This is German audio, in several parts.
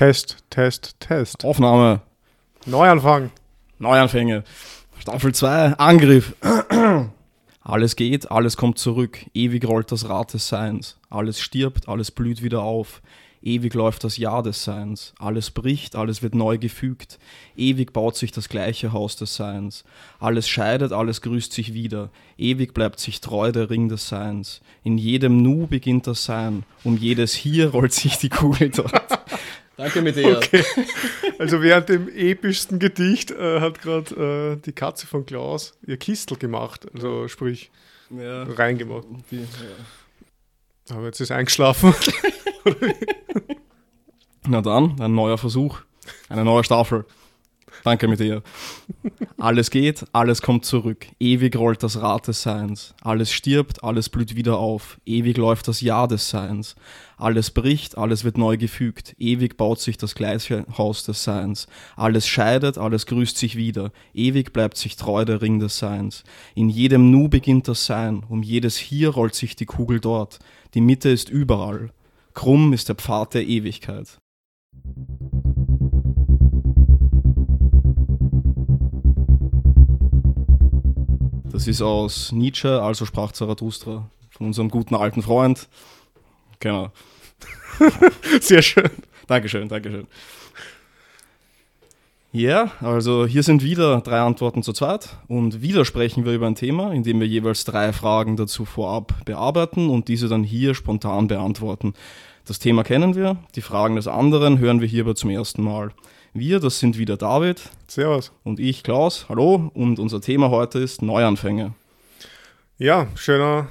Test, Test, Test. Aufnahme, Neuanfang. Neuanfänge. Staffel 2, Angriff. Alles geht, alles kommt zurück. Ewig rollt das Rad des Seins. Alles stirbt, alles blüht wieder auf. Ewig läuft das Jahr des Seins. Alles bricht, alles wird neu gefügt. Ewig baut sich das gleiche Haus des Seins. Alles scheidet, alles grüßt sich wieder. Ewig bleibt sich treu der Ring des Seins. In jedem Nu beginnt das Sein. Um jedes Hier rollt sich die Kugel dort. Danke mit dir. Okay. Also während dem epischsten Gedicht äh, hat gerade äh, die Katze von Klaus ihr Kistel gemacht. Also sprich, Ja, reingemacht. die, ja. Aber jetzt ist eingeschlafen. Na dann, ein neuer Versuch, eine neue Staffel. Danke dir. Alles geht, alles kommt zurück. Ewig rollt das Rad des Seins. Alles stirbt, alles blüht wieder auf. Ewig läuft das Jahr des Seins. Alles bricht, alles wird neu gefügt. Ewig baut sich das gleiche Haus des Seins. Alles scheidet, alles grüßt sich wieder. Ewig bleibt sich treu der Ring des Seins. In jedem Nu beginnt das Sein. Um jedes Hier rollt sich die Kugel dort. Die Mitte ist überall. Krumm ist der Pfad der Ewigkeit. Das ist aus Nietzsche, also sprach Zarathustra, von unserem guten alten Freund. Genau. Sehr schön. Dankeschön, Dankeschön. Ja, also hier sind wieder drei Antworten zu zweit und wieder sprechen wir über ein Thema, in dem wir jeweils drei Fragen dazu vorab bearbeiten und diese dann hier spontan beantworten. Das Thema kennen wir, die Fragen des anderen hören wir hierbei zum ersten Mal. Wir, das sind wieder David Servus. und ich, Klaus, hallo und unser Thema heute ist Neuanfänge. Ja, schöner,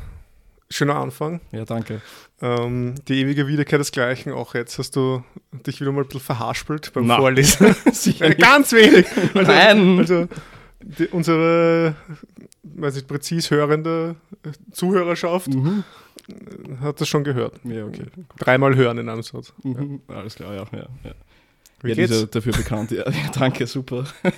schöner Anfang. Ja, danke. Ähm, die ewige Wiederkehr des Gleichen. Auch jetzt hast du dich wieder mal ein bisschen verhaspelt beim Na. Vorlesen. Ganz wenig. Also, Nein. Also die, unsere, weiß nicht, präzis hörende Zuhörerschaft Mhm. hat das schon gehört. Ja, okay. Dreimal hören in einem Satz. Mhm. Alles klar, ja. ja, ja. Wie ja, geht's? ja dafür bekannt. Ja, ja danke, super.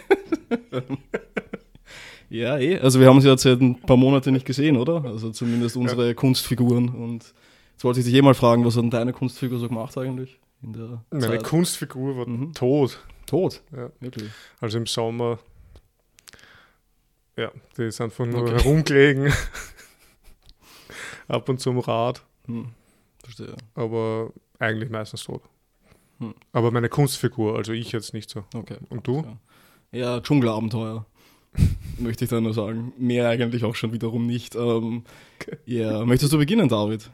ja, eh. Also wir haben ja jetzt seit ein paar Monaten nicht gesehen, oder? Also zumindest unsere Kunstfiguren. Und jetzt wollte ich dich eh mal fragen, was hat denn deine Kunstfigur so gemacht eigentlich? In der Meine Zeit? Kunstfigur war Mhm. tot. Tot. Ja. Wirklich. Also im Sommer. Ja, die ist einfach nur Okay. herumgelegen. Ab und zu am Rad, Hm. Verstehe. aber eigentlich meistens tot. Hm. Aber meine Kunstfigur, also ich jetzt nicht so. Okay. Und du? Ja, ja Dschungelabenteuer. Möchte ich da nur sagen. Mehr eigentlich auch schon wiederum nicht. Ähm, ja, möchtest du beginnen, David?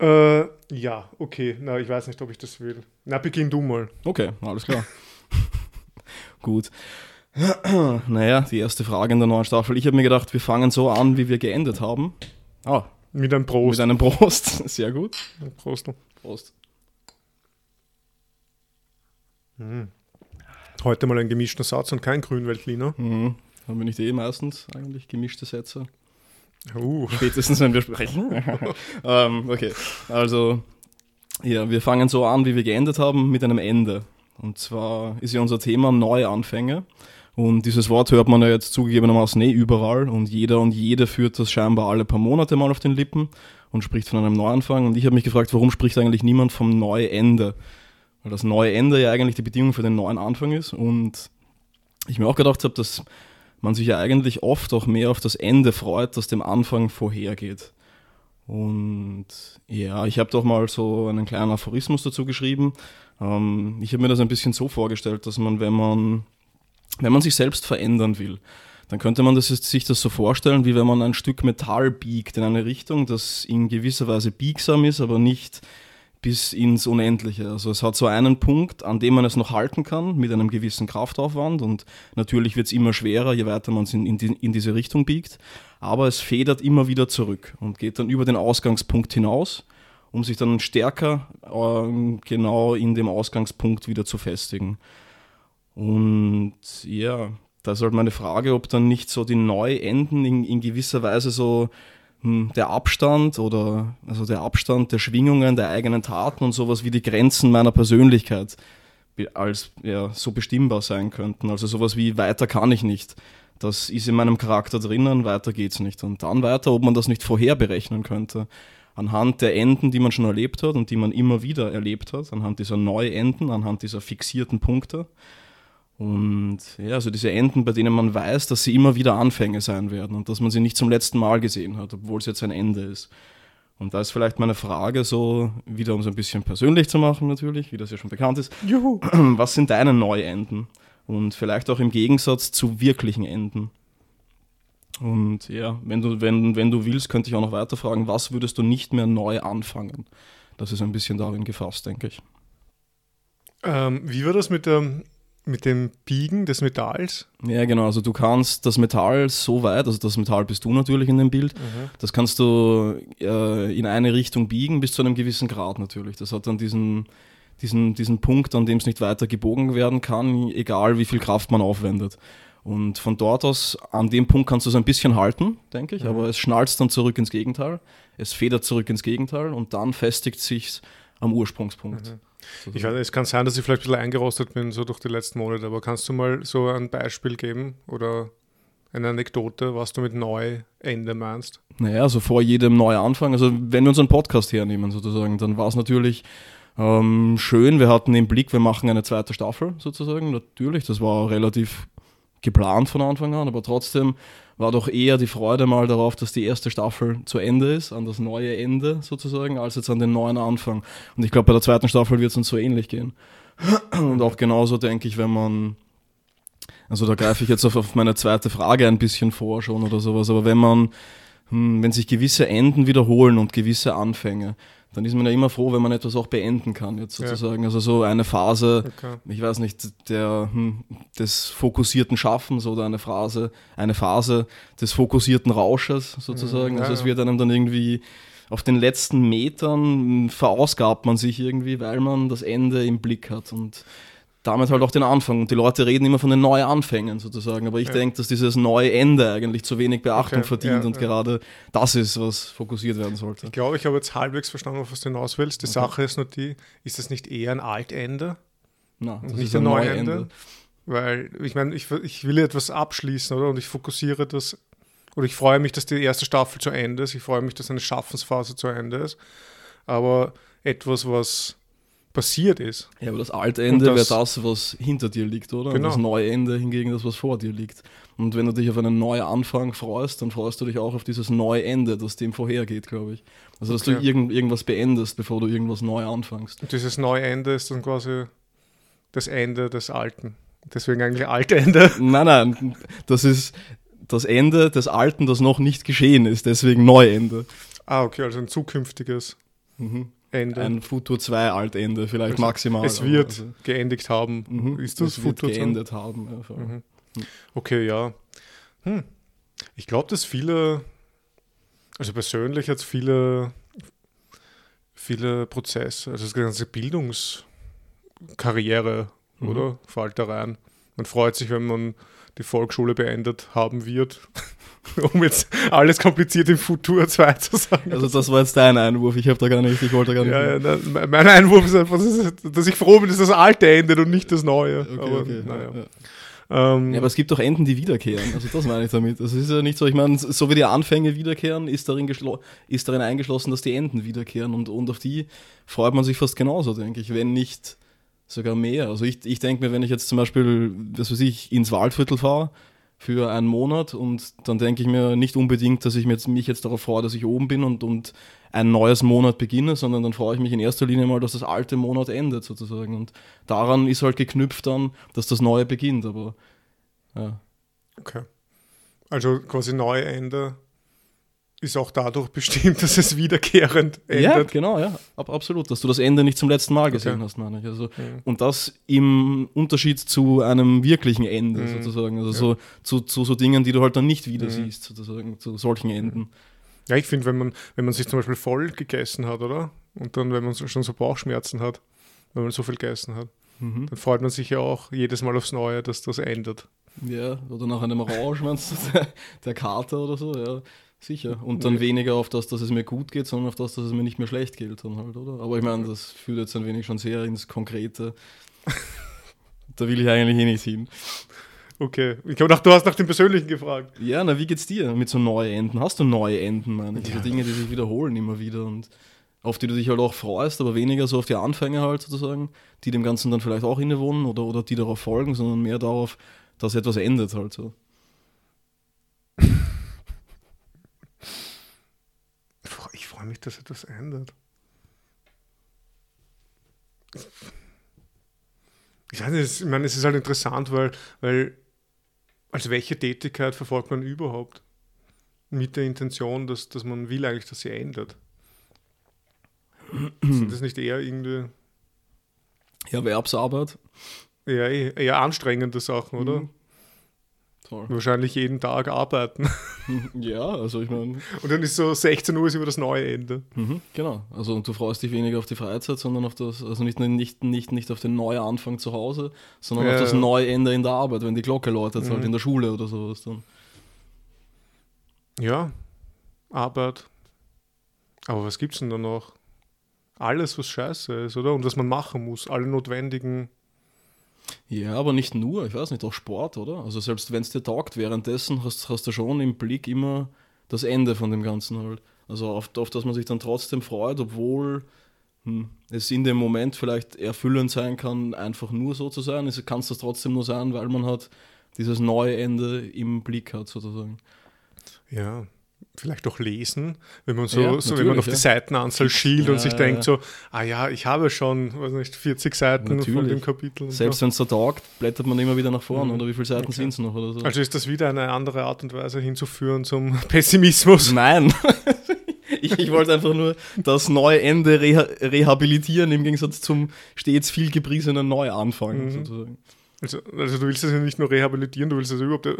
Äh, ja, okay. Na, ich weiß nicht, ob ich das will. Na, beginn du mal. Okay, alles klar. Gut. naja, die erste Frage in der neuen Staffel. Ich habe mir gedacht, wir fangen so an, wie wir geendet haben. Ah, Mit einem mit Prost. einem Prost. Sehr gut. Prost. Prost. Heute mal ein gemischter Satz und kein Grünweltliner. Mhm. Haben wir nicht eh meistens eigentlich gemischte Sätze? Uh. Spätestens, wenn wir sprechen. ähm, okay, also, ja, wir fangen so an, wie wir geendet haben, mit einem Ende. Und zwar ist ja unser Thema Neuanfänge. Und dieses Wort hört man ja jetzt zugegebenermaßen eh überall. Und jeder und jede führt das scheinbar alle paar Monate mal auf den Lippen und spricht von einem Neuanfang. Und ich habe mich gefragt, warum spricht eigentlich niemand vom Neuende? Weil das neue Ende ja eigentlich die Bedingung für den neuen Anfang ist. Und ich mir auch gedacht habe, dass man sich ja eigentlich oft auch mehr auf das Ende freut, das dem Anfang vorhergeht. Und ja, ich habe doch mal so einen kleinen Aphorismus dazu geschrieben. Ähm, ich habe mir das ein bisschen so vorgestellt, dass man, wenn man, wenn man sich selbst verändern will, dann könnte man das, jetzt- sich das so vorstellen, wie wenn man ein Stück Metall biegt in eine Richtung, das in gewisser Weise biegsam ist, aber nicht bis ins Unendliche. Also es hat so einen Punkt, an dem man es noch halten kann mit einem gewissen Kraftaufwand und natürlich wird es immer schwerer, je weiter man es in, in, die, in diese Richtung biegt, aber es federt immer wieder zurück und geht dann über den Ausgangspunkt hinaus, um sich dann stärker ähm, genau in dem Ausgangspunkt wieder zu festigen. Und ja, da ist halt meine Frage, ob dann nicht so die Neuenden in, in gewisser Weise so der Abstand oder also der Abstand der Schwingungen, der eigenen Taten und sowas wie die Grenzen meiner Persönlichkeit als ja, so bestimmbar sein könnten. Also sowas wie weiter kann ich nicht. Das ist in meinem Charakter drinnen, weiter geht's nicht. Und dann weiter, ob man das nicht vorher berechnen könnte. anhand der Enden, die man schon erlebt hat und die man immer wieder erlebt hat, anhand dieser Neuenden, anhand dieser fixierten Punkte. Und ja, also diese Enden, bei denen man weiß, dass sie immer wieder Anfänge sein werden und dass man sie nicht zum letzten Mal gesehen hat, obwohl es jetzt ein Ende ist. Und da ist vielleicht meine Frage so, wieder um es ein bisschen persönlich zu machen natürlich, wie das ja schon bekannt ist. Juhu. Was sind deine Neuenden? Und vielleicht auch im Gegensatz zu wirklichen Enden. Und ja, wenn du, wenn, wenn du willst, könnte ich auch noch weiter fragen, was würdest du nicht mehr neu anfangen? Das ist ein bisschen darin gefasst, denke ich. Ähm, wie war das mit, der, mit dem Biegen des Metalls? Ja, genau. Also du kannst das Metall so weit, also das Metall bist du natürlich in dem Bild, das kannst du äh, in eine Richtung biegen bis zu einem gewissen Grad natürlich. Das hat dann diesen, diesen, diesen Punkt, an dem es nicht weiter gebogen werden kann, egal wie viel Kraft man aufwendet. Und von dort aus, an dem Punkt kannst du es ein bisschen halten, denke ich, aber es schnalzt dann zurück ins Gegenteil, es federt zurück ins Gegenteil und dann festigt sich am Ursprungspunkt. Ich weiß, es kann sein, dass ich vielleicht ein bisschen eingerostet bin, so durch die letzten Monate, aber kannst du mal so ein Beispiel geben oder eine Anekdote, was du mit Neuende meinst? Naja, also vor jedem Neuanfang, also wenn wir unseren Podcast hernehmen sozusagen, dann war es natürlich ähm, schön, wir hatten im Blick, wir machen eine zweite Staffel sozusagen, natürlich, das war relativ geplant von Anfang an, aber trotzdem war doch eher die Freude mal darauf, dass die erste Staffel zu Ende ist, an das neue Ende sozusagen, als jetzt an den neuen Anfang. Und ich glaube, bei der zweiten Staffel wird es uns so ähnlich gehen. Und auch genauso denke ich, wenn man, also da greife ich jetzt auf, auf meine zweite Frage ein bisschen vor schon oder sowas, aber wenn man, hm, wenn sich gewisse Enden wiederholen und gewisse Anfänge, dann ist man ja immer froh, wenn man etwas auch beenden kann, jetzt Ja. sozusagen. Also so eine Phase, Okay. ich weiß nicht, der, hm, des fokussierten Schaffens oder eine Phase, eine Phase des fokussierten Rausches sozusagen. Mhm, ja, also es ja. wird einem dann irgendwie auf den letzten Metern verausgabt man sich irgendwie, weil man das Ende im Blick hat und damit halt auch den Anfang. Und die Leute reden immer von den Neuanfängen sozusagen. Aber ich Ja. denke, dass dieses neue Ende eigentlich zu wenig Beachtung Okay, verdient ja, und ja. gerade das ist, was fokussiert werden sollte. Ich glaube, ich habe jetzt halbwegs verstanden, auf was du hinaus willst. Die Okay. Sache ist nur die, ist das nicht eher ein Altende? Und das nicht ein ein Neuende? Neuende. Weil, ich meine, ich, ich will etwas abschließen, oder? Und ich fokussiere das, oder ich freue mich, dass die erste Staffel zu Ende ist. Ich freue mich, dass eine Schaffensphase zu Ende ist. Aber etwas, was passiert ist, Ja, aber das Altende Und wäre das- was hinter dir liegt, oder? Genau. Und das Neuende hingegen das, was vor dir liegt. Und wenn du dich auf einen neuen Anfang freust, dann freust du dich auch auf dieses Neuende, das dem vorhergeht, glaube ich. Also, dass du Okay. irgend, irgendwas beendest, bevor du irgendwas neu anfängst. Und dieses Neuende ist dann quasi das Ende des Alten. Deswegen eigentlich Altende. Nein, nein, das ist das Ende des Alten, das noch nicht geschehen ist, deswegen Neuende. Ah, okay, also ein zukünftiges Mhm. Ende. Ein Futur 2 Altende, vielleicht Also, maximal. es wird also, geendigt haben. mhm, Ist das es Futur 2? geendet haben. Ja, voll. Mhm. Okay, ja. Hm. Ich glaube, dass viele, also persönlich jetzt viele, viele Prozesse, also das ganze Bildungskarriere, Mhm. oder? Fällt da rein. Man freut sich, wenn man die Volksschule beendet haben wird, um jetzt alles kompliziert im Futur 2 zu sagen. Also das war jetzt dein Einwurf, ich habe da gar nicht, ich wollte da gar nicht. ja, ja, na, mein Einwurf ist einfach, dass, ich froh bin, dass das alte endet und nicht das neue. Okay, Aber, okay. naja. ja. Ähm, Ja, aber es gibt doch Enden, die wiederkehren. Also das meine ich damit. Es ist ja nicht so, ich meine, so wie die Anfänge wiederkehren, ist darin, ist darin eingeschlossen, dass die Enden wiederkehren. Und, und auf die freut man sich fast genauso, denke ich, wenn nicht sogar mehr. Also ich, ich denke mir, wenn ich jetzt zum Beispiel, was weiß ich, ins Waldviertel fahre für einen Monat und dann denke ich mir nicht unbedingt, dass ich mir jetzt, mich jetzt darauf freue, dass ich oben bin und, und ein neues Monat beginne, sondern dann freue ich mich in erster Linie mal, dass das alte Monat endet sozusagen. Und daran ist halt geknüpft dann, dass das neue beginnt. Aber ja. Okay. Also quasi Neuende ist auch dadurch bestimmt, dass es wiederkehrend Ja, endet. genau, ja, ab, absolut, dass du das Ende nicht zum letzten Mal gesehen Okay. hast, meine ich. Also, Mhm. und das im Unterschied zu einem wirklichen Ende Mhm. sozusagen. Also Ja. so, zu, zu so Dingen, die du halt dann nicht wieder Mhm. siehst, sozusagen, zu solchen Enden. Ja, ich finde, wenn man, wenn man sich zum Beispiel voll gegessen hat, oder? Und dann, wenn man schon so Bauchschmerzen hat, wenn man so viel gegessen hat, Mhm. dann freut man sich ja auch jedes Mal aufs Neue, dass das endet. Ja, oder nach einem Rausch, meinst du, der, der Kater oder so, ja, sicher. Und dann Ja. weniger auf das, dass es mir gut geht, sondern auf das, dass es mir nicht mehr schlecht geht dann halt, oder? Aber ich meine, das führt jetzt ein wenig schon sehr ins Konkrete. da will ich eigentlich eh nicht hin. Okay. Ich gedacht, du hast nach dem Persönlichen gefragt. Ja, na, wie geht's dir mit so neuen Enden? Hast du neue Enden, meine? Diese Ja. Dinge, die sich wiederholen immer wieder und auf die du dich halt auch freust, aber weniger so auf die Anfänge halt sozusagen, die dem Ganzen dann vielleicht auch innewohnen oder, oder die darauf folgen, sondern mehr darauf, dass etwas endet halt so. Ich freue mich, dass etwas ändert. Ich weiß ich meine, es ist halt interessant, weil, weil also welche Tätigkeit verfolgt man überhaupt? Mit der Intention, dass, dass man will eigentlich, dass sie ändert. Sind das nicht eher irgendwie Erwerbsarbeit. eher, eher anstrengende Sachen, oder? Mhm. Toll. Wahrscheinlich jeden Tag arbeiten. Ja, also ich meine, Und dann ist so 16 Uhr ist über das neue Ende. mhm, genau. Also und du freust dich weniger auf die Freizeit, sondern auf das, also nicht, nicht, nicht, nicht auf den neuen Anfang zu Hause, sondern Ja, auf das ja. neue Ende in der Arbeit, wenn die Glocke läutet, halt Mhm. in der Schule oder sowas dann. Ja, Arbeit. Aber was gibt's denn da noch? Alles, was scheiße ist, oder? Und was man machen muss. Alle notwendigen. Ja, aber nicht nur, ich weiß nicht, auch Sport, oder? Also selbst wenn es dir taugt, währenddessen hast, hast du schon im Blick immer das Ende von dem Ganzen halt. Also auf, auf das man sich dann trotzdem freut, obwohl hm, es in dem Moment vielleicht erfüllend sein kann, einfach nur so zu sein. Es kann es das trotzdem nur sein, weil man halt dieses neue Ende im Blick hat, sozusagen. Ja, vielleicht auch lesen, wenn man so, Ja, so wenn man auf die ja. Seitenanzahl schielt und Ja, sich ja, denkt so, ah ja, ich habe schon, weiß nicht, 40 Seiten von Natürlich. dem Kapitel. Und Selbst so. wenn es da taugt, blättert man immer wieder nach vorn, Mhm. oder wie viele Seiten Okay. sind es noch oder so. Also ist das wieder eine andere Art und Weise hinzuführen zum Pessimismus. Nein. ich, ich wollte einfach nur das neue Ende reha rehabilitieren im Gegensatz zum stets viel gepriesenen Neuanfang. Mhm. Sozusagen. Also, also du willst es ja nicht nur rehabilitieren, du willst es überhaupt äh, Ja,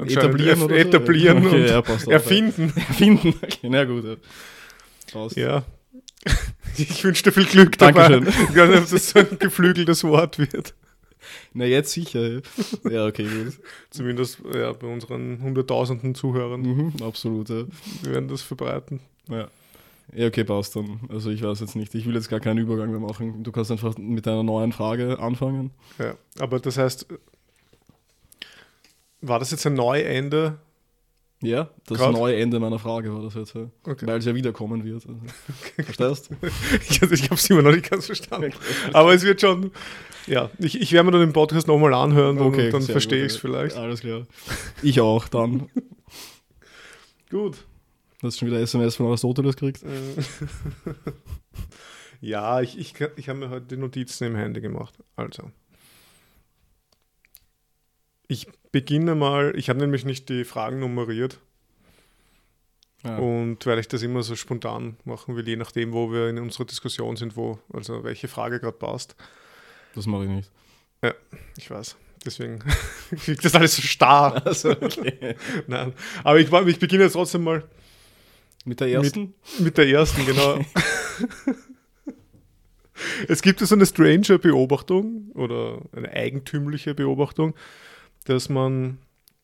anscheinend etablieren eff- oder so? etablieren Okay, und ja, passt auch. erfinden. Erfinden. Okay, na gut. Ja. Passt. Ja. Ich wünsche dir viel Glück dabei. Dankeschön. Ich weiß nicht, ob das so ein geflügeltes Wort wird. Na, jetzt sicher. Ja, Ja, okay, gut. Zumindest ja, bei unseren hunderttausenden Zuhörern. Mhm, absolut, ja. Wir werden das verbreiten. ja. Ja, okay, passt dann. Also ich weiß jetzt nicht. Ich will jetzt gar keinen Übergang mehr machen. Du kannst einfach mit einer neuen Frage anfangen. Ja. Aber das heißt, war das jetzt ein Neuende? Ja, das Grad? neue Ende meiner Frage war das jetzt. Ja. Okay. Weil es ja wiederkommen wird. Also. Verstehst? Ich, also ich habe es immer noch nicht ganz verstanden. Aber es wird schon. Ja, ich, ich werde mir dann den Podcast nochmal anhören und dann verstehe ich es vielleicht. Alles klar. Ich auch, dann. Gut. Hast du schon wieder SMS von Aristoteles gekriegt? Äh, ja, ich, ich, ich habe mir heute die Notizen im Handy gemacht. Also. Ich beginne mal, ich habe nämlich nicht die Fragen nummeriert Ja. und weil ich das immer so spontan machen will, je nachdem, wo wir in unserer Diskussion sind, wo, also welche Frage gerade passt. Das mache ich nicht. Ich weiß. Deswegen liegt das alles so starr. Also, okay. Nein. Aber ich, ich beginne jetzt trotzdem mal Mit der ersten? Mit der ersten, genau. es gibt so eine strange Beobachtung oder eine eigentümliche Beobachtung, dass man,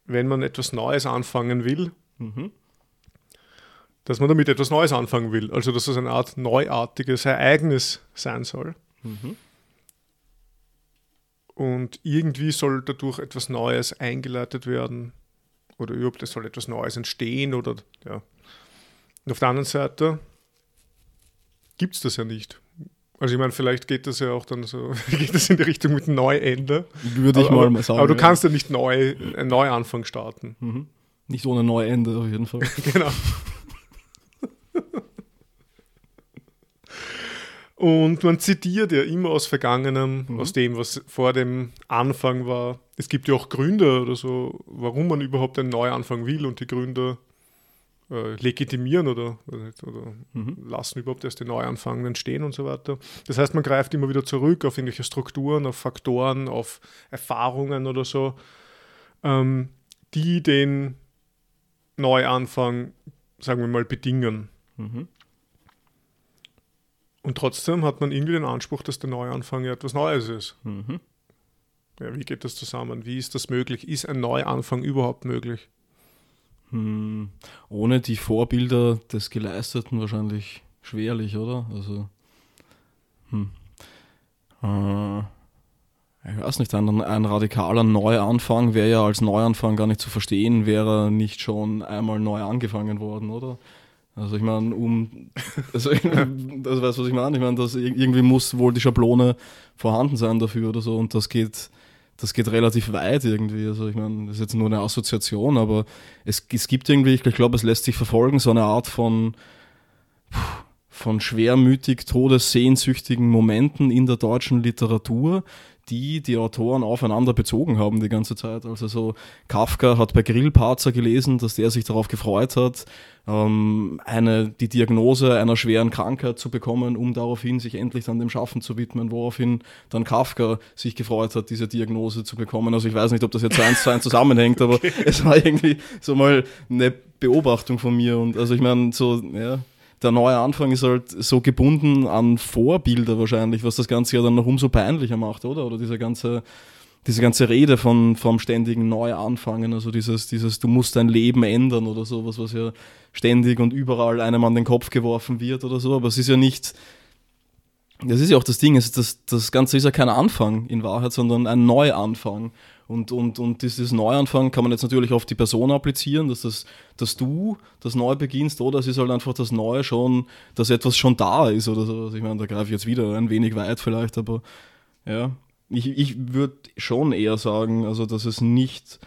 wenn man etwas Neues anfangen will, Mhm. dass man damit etwas Neues anfangen will. Also dass es eine Art neuartiges Ereignis sein soll. Mhm. Und irgendwie soll dadurch etwas Neues eingeleitet werden. Oder überhaupt es soll etwas Neues entstehen. Oder ja. Und auf der anderen Seite gibt es das ja nicht. Also ich meine, vielleicht geht das ja auch dann so, geht das in die Richtung mit Neuende. Würde ich aber, mal sagen. aber du ja. kannst ja nicht neu, einen Neuanfang starten. Mhm. Nicht ohne Neuende auf jeden Fall. Genau. Und man zitiert ja immer aus Vergangenem, Mhm. aus dem, was vor dem Anfang war. Es gibt ja auch Gründe oder so, warum man überhaupt einen Neuanfang will und die Gründe äh, legitimieren oder, oder Mhm. lassen überhaupt erst den Neuanfang entstehen und so weiter. Das heißt, man greift immer wieder zurück auf irgendwelche Strukturen, auf Faktoren, auf Erfahrungen oder so, ähm, die den Neuanfang, sagen wir mal, bedingen. Mhm. Und trotzdem hat man irgendwie den Anspruch, dass der Neuanfang ja etwas Neues ist. Mhm. Ja, wie geht das zusammen? Wie ist das möglich? Ist ein Neuanfang überhaupt möglich? Hm. Ohne die Vorbilder des Geleisteten wahrscheinlich schwerlich, oder? Also. Hm. Äh, ich weiß nicht, ein, ein radikaler Neuanfang wäre ja als Neuanfang gar nicht zu verstehen, wäre nicht schon einmal neu angefangen worden, oder? Also ich meine, um, also, das weißt was ich meine? Ich meine, dass irgendwie muss wohl die Schablone vorhanden sein dafür oder so und das geht, das geht relativ weit irgendwie. Also ich meine, das ist jetzt nur eine Assoziation, aber es, es gibt irgendwie, ich glaube, es lässt sich verfolgen, so eine Art von, von schwermütig, todessehnsüchtigen Momenten in der deutschen Literatur, die die Autoren aufeinander bezogen haben die ganze Zeit. Also so Kafka hat bei Grillparzer gelesen, dass der sich darauf gefreut hat, ähm, eine, die Diagnose einer schweren Krankheit zu bekommen, um daraufhin sich endlich dann dem Schaffen zu widmen, woraufhin dann Kafka sich gefreut hat, diese Diagnose zu bekommen. Also ich weiß nicht, ob das jetzt eins zu eins zusammenhängt, aber okay. es war irgendwie so mal eine Beobachtung von mir und also ich meine so, ja, der neue Anfang ist halt so gebunden an Vorbilder wahrscheinlich, was das Ganze ja dann noch umso peinlicher macht, oder? Oder diese ganze, diese ganze Rede von, vom ständigen Neuanfangen, also dieses, dieses, du musst dein Leben ändern oder sowas, was ja ständig und überall einem an den Kopf geworfen wird oder so, aber es ist ja nicht, das ist ja auch das Ding, das, das Ganze ist ja kein Anfang in Wahrheit, sondern ein Neuanfang. Und, und, und dieses Neuanfang kann man jetzt natürlich auf die Person applizieren, dass, das, dass du das Neu beginnst, oder es ist halt einfach das Neue schon, dass etwas schon da ist oder so. Ich meine, da greife ich jetzt wieder ein wenig weit vielleicht, aber ja, ich, ich würde schon eher sagen, also dass es nicht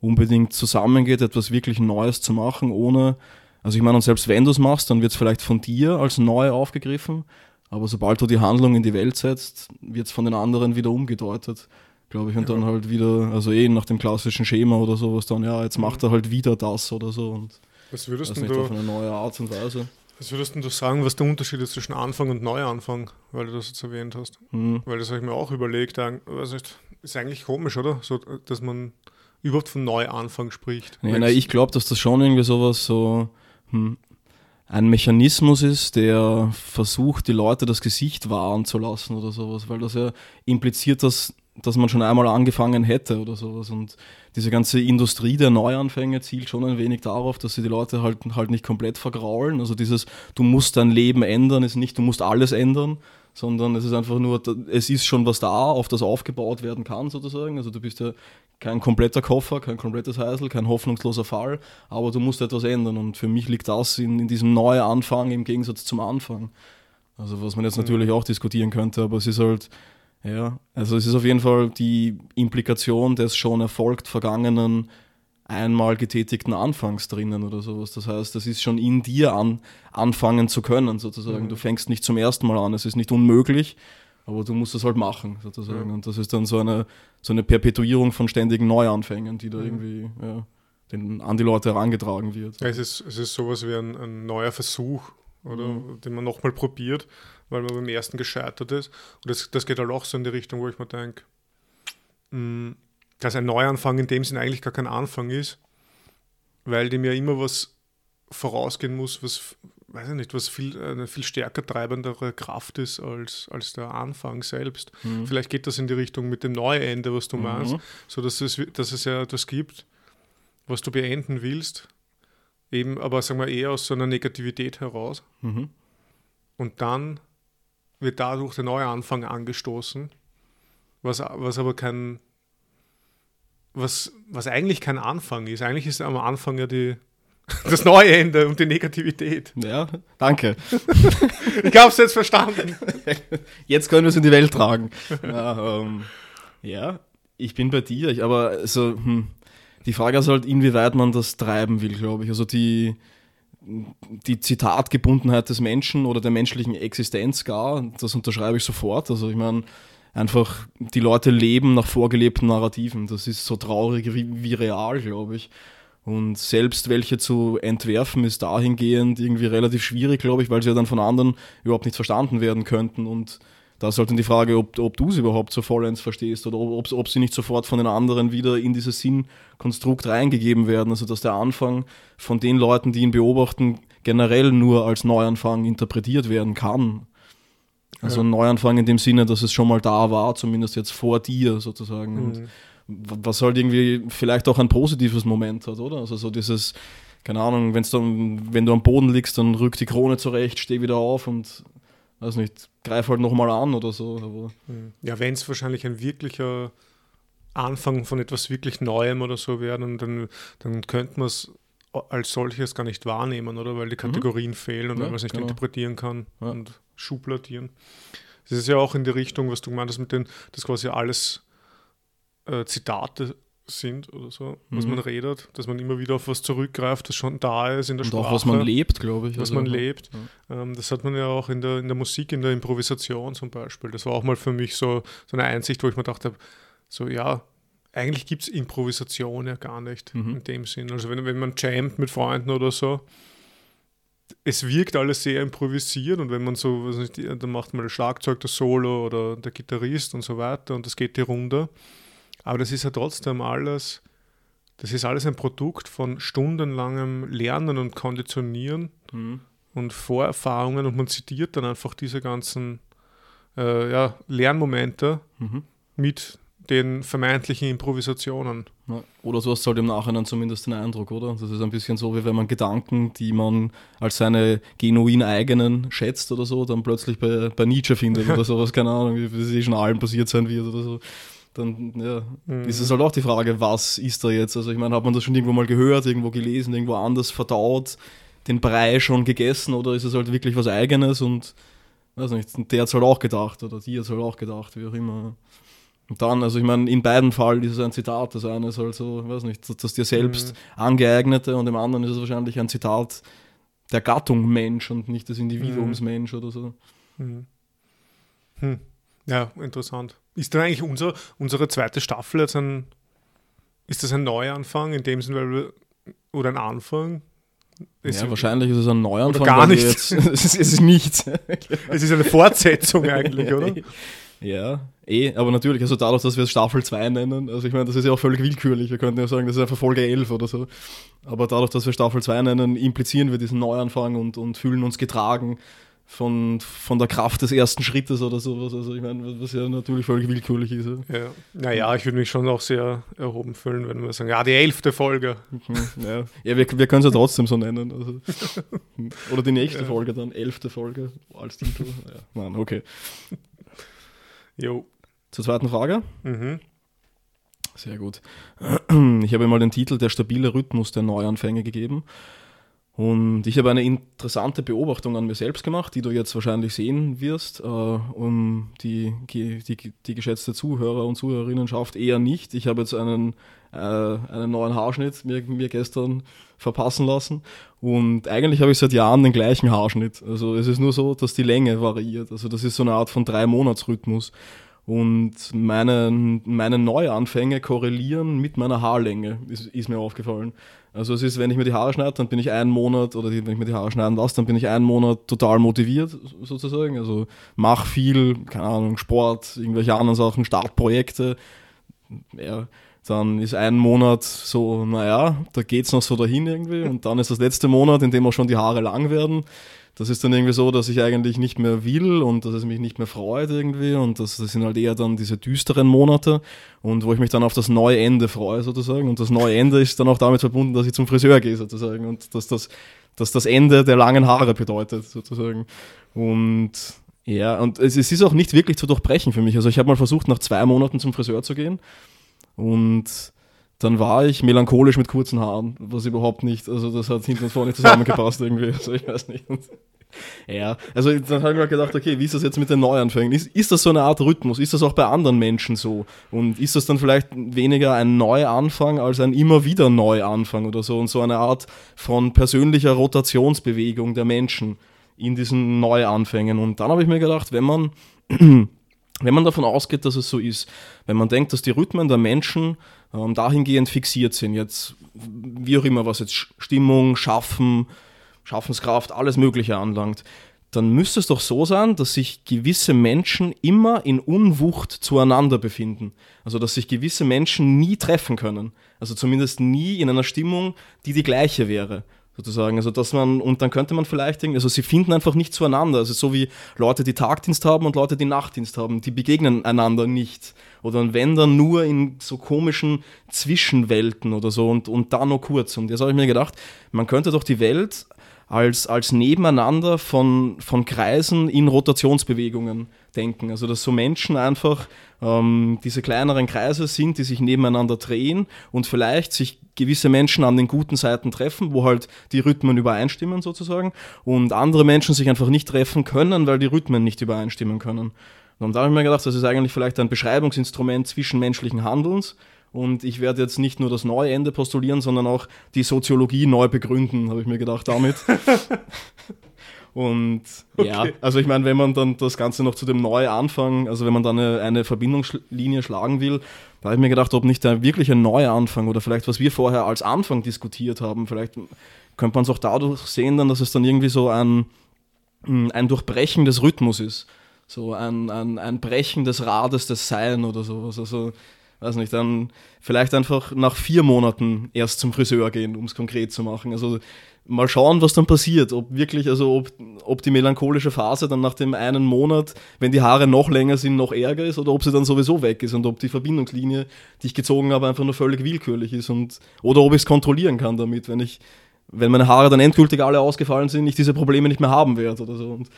unbedingt zusammengeht, etwas wirklich Neues zu machen, ohne, also ich meine, und selbst wenn du es machst, dann wird es vielleicht von dir als neu aufgegriffen, aber sobald du die Handlung in die Welt setzt, wird es von den anderen wieder umgedeutet glaube ich, und ja. dann halt wieder, also eh nach dem klassischen Schema oder sowas dann, ja, jetzt macht er halt wieder das oder so und was würdest das nicht du, auf eine neue Art und Weise. Was würdest du sagen, was der Unterschied ist zwischen Anfang und Neuanfang, weil du das jetzt erwähnt hast? Mhm. Weil das habe ich mir auch überlegt, also ist eigentlich komisch, oder? So, dass man überhaupt von Neuanfang spricht. Nee, nein, ich glaube, dass das schon irgendwie sowas so hm, ein Mechanismus ist, der versucht, die Leute das Gesicht wahren zu lassen oder sowas, weil das ja impliziert, dass dass man schon einmal angefangen hätte oder sowas. Und diese ganze Industrie der Neuanfänge zielt schon ein wenig darauf, dass sie die Leute halt, halt nicht komplett vergraulen. Also dieses, du musst dein Leben ändern, ist nicht, du musst alles ändern, sondern es ist einfach nur, es ist schon was da, auf das aufgebaut werden kann sozusagen. Also du bist ja kein kompletter Koffer, kein komplettes Heisel, kein hoffnungsloser Fall, aber du musst etwas ändern. Und für mich liegt das in, in diesem Neuanfang im Gegensatz zum Anfang. Also was man jetzt mhm. natürlich auch diskutieren könnte, aber es ist halt, ja, also es ist auf jeden Fall die Implikation des schon erfolgt vergangenen einmal getätigten Anfangs drinnen oder sowas. Das heißt, das ist schon in dir an, anfangen zu können, sozusagen. Mhm. Du fängst nicht zum ersten Mal an, es ist nicht unmöglich, aber du musst es halt machen, sozusagen. Mhm. Und das ist dann so eine, so eine Perpetuierung von ständigen Neuanfängen, die da mhm. irgendwie ja, den, an die Leute herangetragen wird. Ja, es, ist, es ist sowas wie ein, ein neuer Versuch, oder, mhm. den man nochmal probiert weil man beim ersten gescheitert ist. Und das, das geht halt auch so in die Richtung, wo ich mir denke, mm, dass ein Neuanfang in dem Sinn eigentlich gar kein Anfang ist, weil dem ja immer was vorausgehen muss, was, weiß ich nicht, was viel, eine viel stärker treibendere Kraft ist als, als der Anfang selbst. Mhm. Vielleicht geht das in die Richtung mit dem Neuende, was du mhm. meinst, so dass es, dass es ja etwas gibt, was du beenden willst, eben aber sagen wir eher aus so einer Negativität heraus. Mhm. Und dann wird dadurch der neue Anfang angestoßen, was, was aber kein, was, was eigentlich kein Anfang ist. Eigentlich ist am Anfang ja die, das neue Ende und die Negativität. Ja, danke. ich habe es jetzt verstanden. Jetzt können wir es in die Welt tragen. Ja, ähm, ja ich bin bei dir, aber also, hm, die Frage ist halt, inwieweit man das treiben will, glaube ich. Also die, die Zitatgebundenheit des Menschen oder der menschlichen Existenz gar, das unterschreibe ich sofort. Also ich meine, einfach die Leute leben nach vorgelebten Narrativen. Das ist so traurig wie, wie real, glaube ich. Und selbst welche zu entwerfen, ist dahingehend irgendwie relativ schwierig, glaube ich, weil sie ja dann von anderen überhaupt nicht verstanden werden könnten. Und da ist halt dann die Frage, ob, ob du sie überhaupt so vollends verstehst oder ob, ob sie nicht sofort von den anderen wieder in dieses Sinnkonstrukt reingegeben werden. Also dass der Anfang von den Leuten, die ihn beobachten, generell nur als Neuanfang interpretiert werden kann. Also ein Neuanfang in dem Sinne, dass es schon mal da war, zumindest jetzt vor dir sozusagen. Mhm. was halt irgendwie vielleicht auch ein positives Moment hat, oder? Also so dieses, keine Ahnung, wenn's dann, wenn du am Boden liegst, dann rück die Krone zurecht, steh wieder auf und weiß nicht, greif halt nochmal an oder so. Aber ja, wenn es wahrscheinlich ein wirklicher Anfang von etwas wirklich Neuem oder so werden und dann, dann könnte man es als solches gar nicht wahrnehmen, oder? Weil die Kategorien mhm. fehlen und ja, man es nicht genau. interpretieren kann ja. und schubladieren. Das ist ja auch in die Richtung, was du gemeint hast, mit den, dass quasi alles äh, Zitate sind oder so, was mhm. man redet, dass man immer wieder auf was zurückgreift, das schon da ist in der und Sprache. auch was man lebt, glaube ich. Was also, man lebt. Ja. Ähm, das hat man ja auch in der, in der Musik, in der Improvisation zum Beispiel. Das war auch mal für mich so, so eine Einsicht, wo ich mir dachte, so ja, eigentlich gibt es Improvisation ja gar nicht mhm. in dem Sinn. Also wenn, wenn man jammt mit Freunden oder so, es wirkt alles sehr improvisiert und wenn man so, nicht, dann macht man das Schlagzeug, das Solo oder der Gitarrist und so weiter und das geht die Runde. Aber das ist ja trotzdem alles, das ist alles ein Produkt von stundenlangem Lernen und Konditionieren mhm. und Vorerfahrungen und man zitiert dann einfach diese ganzen äh, ja, Lernmomente mhm. mit den vermeintlichen Improvisationen. Ja. Oder so hast du halt im Nachhinein zumindest den Eindruck, oder? Das ist ein bisschen so, wie wenn man Gedanken, die man als seine genuin eigenen schätzt oder so, dann plötzlich bei, bei Nietzsche findet oder sowas, keine Ahnung, wie es eh schon allen passiert sein wird oder so. Dann ja, mhm. ist es halt auch die Frage, was ist da jetzt? Also ich meine, hat man das schon irgendwo mal gehört, irgendwo gelesen, irgendwo anders verdaut, den Brei schon gegessen oder ist es halt wirklich was Eigenes und weiß nicht, der hat es halt auch gedacht oder die hat es halt auch gedacht, wie auch immer. Und dann, also ich meine, in beiden Fällen ist es ein Zitat. Das eine ist halt so, weiß nicht, das, das dir selbst mhm. angeeignete und im anderen ist es wahrscheinlich ein Zitat der Gattung Mensch und nicht des Individuums mhm. Mensch oder so. Mhm. Hm. Ja, interessant. Ist dann eigentlich unser, unsere zweite Staffel jetzt ein, ist das ein Neuanfang in dem Sinne, weil wir, oder ein Anfang? Ist ja, wahrscheinlich ist es ein Neuanfang. Oder gar nichts. es, ist, es ist nichts. es ist eine Fortsetzung eigentlich, oder? Ja, eh, aber natürlich, also dadurch, dass wir es Staffel 2 nennen, also ich meine, das ist ja auch völlig willkürlich, wir könnten ja sagen, das ist einfach Folge 11 oder so, aber dadurch, dass wir Staffel 2 nennen, implizieren wir diesen Neuanfang und, und fühlen uns getragen von, von der Kraft des ersten Schrittes oder sowas, also ich meine, was ja natürlich völlig willkürlich ist. Ja. Naja, ich würde mich schon auch sehr erhoben fühlen, wenn wir sagen, ja, die elfte Folge. Mhm, ja, ja wir, wir können es ja trotzdem so nennen. Also. Oder die nächste ja. Folge dann, elfte Folge als Titel. Ja, Mann, okay. Jo. Zur zweiten Frage. Mhm. Sehr gut. Ich habe mal den Titel Der stabile Rhythmus der Neuanfänge gegeben. Und ich habe eine interessante Beobachtung an mir selbst gemacht, die du jetzt wahrscheinlich sehen wirst, äh, um die, die, die, geschätzte Zuhörer und Zuhörerinnenschaft eher nicht. Ich habe jetzt einen, äh, einen neuen Haarschnitt mir, mir gestern verpassen lassen und eigentlich habe ich seit Jahren den gleichen Haarschnitt. Also es ist nur so, dass die Länge variiert. Also das ist so eine Art von drei Monats-Rhythmus. Und meine, meine Neuanfänge korrelieren mit meiner Haarlänge, ist, ist, mir aufgefallen. Also es ist, wenn ich mir die Haare schneide, dann bin ich einen Monat, oder wenn ich mir die Haare schneiden lasse, dann bin ich einen Monat total motiviert, sozusagen. Also mach viel, keine Ahnung, Sport, irgendwelche anderen Sachen, Startprojekte. Ja, dann ist ein Monat so, naja, da geht es noch so dahin irgendwie. Und dann ist das letzte Monat, in dem auch schon die Haare lang werden das ist dann irgendwie so, dass ich eigentlich nicht mehr will und dass es mich nicht mehr freut irgendwie und das, das sind halt eher dann diese düsteren Monate und wo ich mich dann auf das neue Ende freue sozusagen und das neue Ende ist dann auch damit verbunden, dass ich zum Friseur gehe sozusagen und dass das, dass das Ende der langen Haare bedeutet sozusagen und ja, und es, es ist auch nicht wirklich zu durchbrechen für mich. Also ich habe mal versucht, nach zwei Monaten zum Friseur zu gehen und dann war ich melancholisch mit kurzen Haaren, was überhaupt nicht, also das hat hinten und vorne nicht zusammengepasst irgendwie, also ich weiß nicht. Ja, also dann habe ich mir gedacht, okay, wie ist das jetzt mit den Neuanfängen? Ist, ist das so eine Art Rhythmus? Ist das auch bei anderen Menschen so? Und ist das dann vielleicht weniger ein Neuanfang als ein immer wieder Neuanfang oder so? Und so eine Art von persönlicher Rotationsbewegung der Menschen in diesen Neuanfängen. Und dann habe ich mir gedacht, wenn man, wenn man davon ausgeht, dass es so ist, wenn man denkt, dass die Rhythmen der Menschen ähm, dahingehend fixiert sind. Jetzt, wie auch immer, was jetzt Stimmung, Schaffen, Schaffenskraft, alles Mögliche anlangt, dann müsste es doch so sein, dass sich gewisse Menschen immer in Unwucht zueinander befinden. Also dass sich gewisse Menschen nie treffen können. Also zumindest nie in einer Stimmung, die die gleiche wäre sozusagen. Also dass man, und dann könnte man vielleicht, also sie finden einfach nicht zueinander. Also so wie Leute, die Tagdienst haben und Leute, die Nachtdienst haben, die begegnen einander nicht. Oder wenn dann nur in so komischen Zwischenwelten oder so und, und dann nur kurz. Und jetzt habe ich mir gedacht, man könnte doch die Welt als, als Nebeneinander von, von Kreisen in Rotationsbewegungen denken. Also dass so Menschen einfach ähm, diese kleineren Kreise sind, die sich nebeneinander drehen und vielleicht sich gewisse Menschen an den guten Seiten treffen, wo halt die Rhythmen übereinstimmen sozusagen und andere Menschen sich einfach nicht treffen können, weil die Rhythmen nicht übereinstimmen können. Und da habe ich mir gedacht, das ist eigentlich vielleicht ein Beschreibungsinstrument zwischenmenschlichen Handelns, und ich werde jetzt nicht nur das neue Ende postulieren, sondern auch die Soziologie neu begründen, habe ich mir gedacht damit. Und okay. ja, also ich meine, wenn man dann das Ganze noch zu dem Neuanfang, also wenn man dann eine, eine Verbindungslinie schlagen will, da habe ich mir gedacht, ob nicht da wirklich ein Neuanfang oder vielleicht, was wir vorher als Anfang diskutiert haben, vielleicht könnte man es auch dadurch sehen, dann, dass es dann irgendwie so ein, ein Durchbrechen des Rhythmus ist. So ein, ein, ein Brechen des Rades des Sein oder sowas. Also weiß nicht, dann vielleicht einfach nach vier Monaten erst zum Friseur gehen, um es konkret zu machen. Also mal schauen, was dann passiert. Ob wirklich, also ob, ob die melancholische Phase dann nach dem einen Monat, wenn die Haare noch länger sind, noch ärger ist oder ob sie dann sowieso weg ist und ob die Verbindungslinie, die ich gezogen habe, einfach nur völlig willkürlich ist und oder ob ich es kontrollieren kann damit, wenn ich, wenn meine Haare dann endgültig alle ausgefallen sind, ich diese Probleme nicht mehr haben werde oder so. Und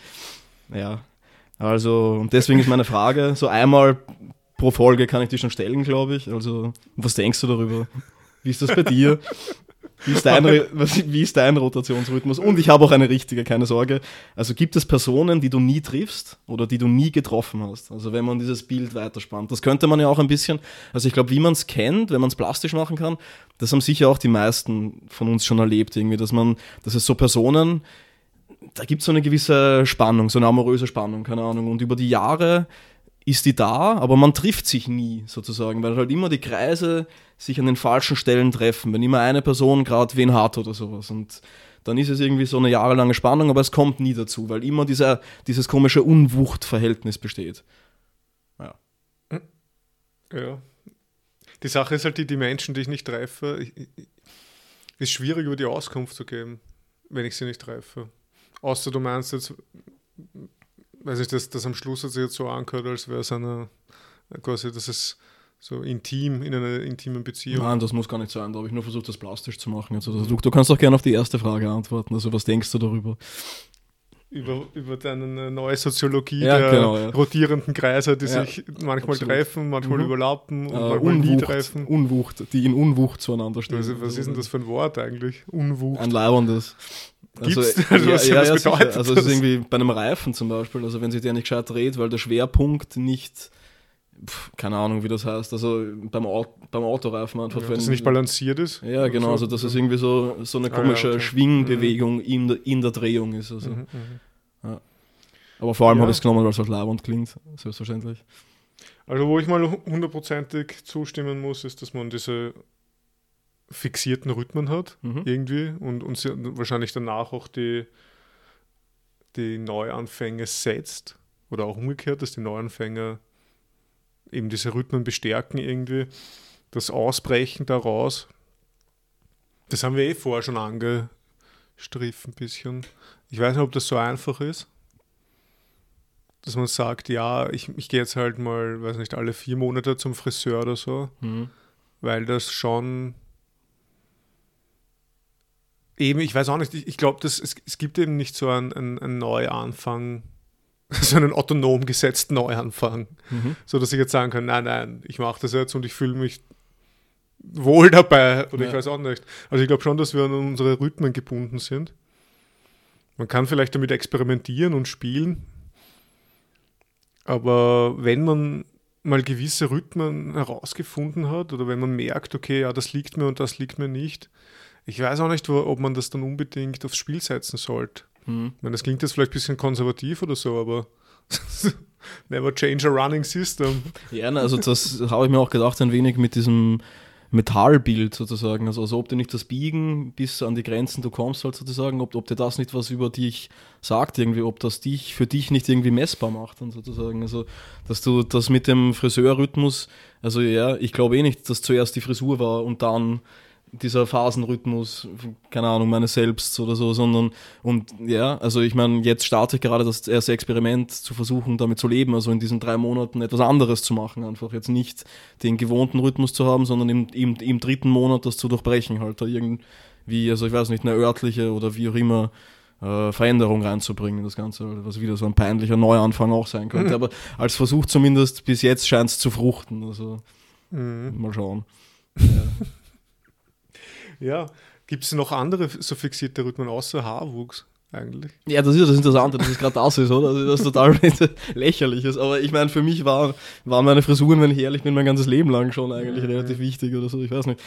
ja. Also, deswegen ist meine Frage, so einmal pro Folge kann ich die schon stellen, glaube ich. Also, was denkst du darüber? Wie ist das bei dir? Wie ist, dein, wie ist dein Rotationsrhythmus? Und ich habe auch eine richtige, keine Sorge. Also gibt es Personen, die du nie triffst oder die du nie getroffen hast? Also wenn man dieses Bild weiterspannt. Das könnte man ja auch ein bisschen, also ich glaube, wie man es kennt, wenn man es plastisch machen kann, das haben sicher auch die meisten von uns schon erlebt, irgendwie, dass man, dass es so Personen, da gibt es so eine gewisse Spannung, so eine amoröse Spannung, keine Ahnung. Und über die Jahre ist die da, aber man trifft sich nie sozusagen, weil halt immer die Kreise sich an den falschen Stellen treffen, wenn immer eine Person gerade wen hat oder sowas. Und dann ist es irgendwie so eine jahrelange Spannung, aber es kommt nie dazu, weil immer dieser, dieses komische Unwuchtverhältnis besteht. Ja. Ja. Die Sache ist halt die, die Menschen, die ich nicht treffe, ist schwierig über die Auskunft zu geben, wenn ich sie nicht treffe. Außer du meinst jetzt, weiß ich, das, das am Schluss hat sich jetzt so angehört, als wäre es eine, quasi, das ist so intim, in einer intimen Beziehung. Nein, das muss gar nicht sein, da habe ich nur versucht, das plastisch zu machen. Also, du, du kannst auch gerne auf die erste Frage antworten, also was denkst du darüber? Über, über deine neue Soziologie ja, der genau, ja. rotierenden Kreise, die ja, sich manchmal absolut. treffen, manchmal mhm. überlappen und äh, manchmal nie treffen. Unwucht, die in Unwucht zueinander stehen. Also, was ist denn das für ein Wort eigentlich? Unwucht. Ein leibendes. Also, also, was, ja, bedeutet Also es ist irgendwie bei einem Reifen zum Beispiel, also wenn sich der nicht gescheit dreht, weil der Schwerpunkt nicht, keine Ahnung wie das heißt, also beim, Auto, beim Autoreifen einfach. Ja, wenn es nicht balanciert ist? Ja, genau, also dass es irgendwie so, so eine komische ah, ja, okay. Schwingbewegung mhm. in, der, in der Drehung ist. Also. Mhm, mhm. ja. Aber vor allem habe ich es genommen, weil es halt leibend klingt, selbstverständlich. Also wo ich mal hundertprozentig zustimmen muss, ist, dass man diese fixierten Rhythmen hat, mhm. irgendwie, und, und wahrscheinlich danach auch die, die Neuanfänge setzt. Oder auch umgekehrt, dass die Neuanfänger eben diese Rhythmen bestärken, irgendwie. Das Ausbrechen daraus, das haben wir eh vorher schon angestriffen, ein bisschen. Ich weiß nicht, ob das so einfach ist, dass man sagt, ja, ich, ich gehe jetzt halt mal, weiß nicht, alle vier Monate zum Friseur oder so, mhm. weil das schon Eben, ich weiß auch nicht, ich, ich glaube, es, es gibt eben nicht so einen, einen, einen Neuanfang, so einen autonom gesetzten Neuanfang, mhm. so dass ich jetzt sagen kann, nein, nein, ich mache das jetzt und ich fühle mich wohl dabei oder ja. ich weiß auch nicht. Also ich glaube schon, dass wir an unsere Rhythmen gebunden sind. Man kann vielleicht damit experimentieren und spielen, aber wenn man mal gewisse Rhythmen herausgefunden hat oder wenn man merkt, okay, ja, das liegt mir und das liegt mir nicht, ich weiß auch nicht, ob man das dann unbedingt aufs Spiel setzen sollte. Mhm. Ich meine, das klingt jetzt vielleicht ein bisschen konservativ oder so, aber never change a running system. Ja, also das habe ich mir auch gedacht, ein wenig mit diesem Metallbild sozusagen. Also, also ob du nicht das Biegen bis an die Grenzen du kommst, halt sozusagen, ob, ob dir das nicht was über dich sagt, irgendwie, ob das dich für dich nicht irgendwie messbar macht und sozusagen. Also, dass du das mit dem Friseurrhythmus, also ja, ich glaube eh nicht, dass zuerst die Frisur war und dann dieser Phasenrhythmus, keine Ahnung, meines Selbst oder so, sondern und ja, also ich meine, jetzt starte ich gerade das erste Experiment zu versuchen, damit zu leben, also in diesen drei Monaten etwas anderes zu machen, einfach jetzt nicht den gewohnten Rhythmus zu haben, sondern im, im, im dritten Monat das zu durchbrechen, halt da irgendwie, also ich weiß nicht, eine örtliche oder wie auch immer äh, Veränderung reinzubringen, das Ganze, was wieder so ein peinlicher Neuanfang auch sein könnte. Aber als Versuch zumindest bis jetzt scheint es zu fruchten. Also Mhm. mal schauen. Ja, gibt es noch andere so fixierte Rhythmen außer Haarwuchs eigentlich? Ja, das ist ja das Interessante, dass es gerade das ist, oder? Also das ist total lächerliches. Aber ich meine, für mich war, waren meine Frisuren, wenn ich ehrlich bin, mein ganzes Leben lang schon eigentlich Ja, relativ wichtig oder so, ich weiß nicht.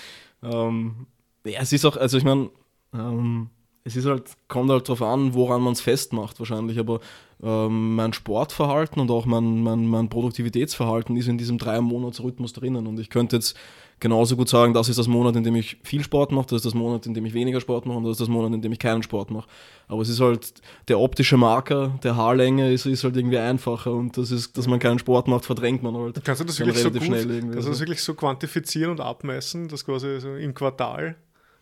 Ähm, ja, es ist auch, also ich meine, ähm, es ist halt, kommt halt drauf an, woran man es festmacht wahrscheinlich, aber ähm, mein Sportverhalten und auch mein, mein, mein Produktivitätsverhalten ist in diesem drei Monats Rhythmus drinnen und ich könnte jetzt genauso gut sagen, das ist das Monat, in dem ich viel Sport mache, das ist das Monat, in dem ich weniger Sport mache und das ist das Monat, in dem ich keinen Sport mache. Aber es ist halt der optische Marker der Haarlänge ist, ist halt irgendwie einfacher und das ist, dass man keinen Sport macht, verdrängt man halt. Kannst du das wirklich so gut, schnell irgendwie, kannst du das wirklich so quantifizieren und abmessen, das quasi so im Quartal?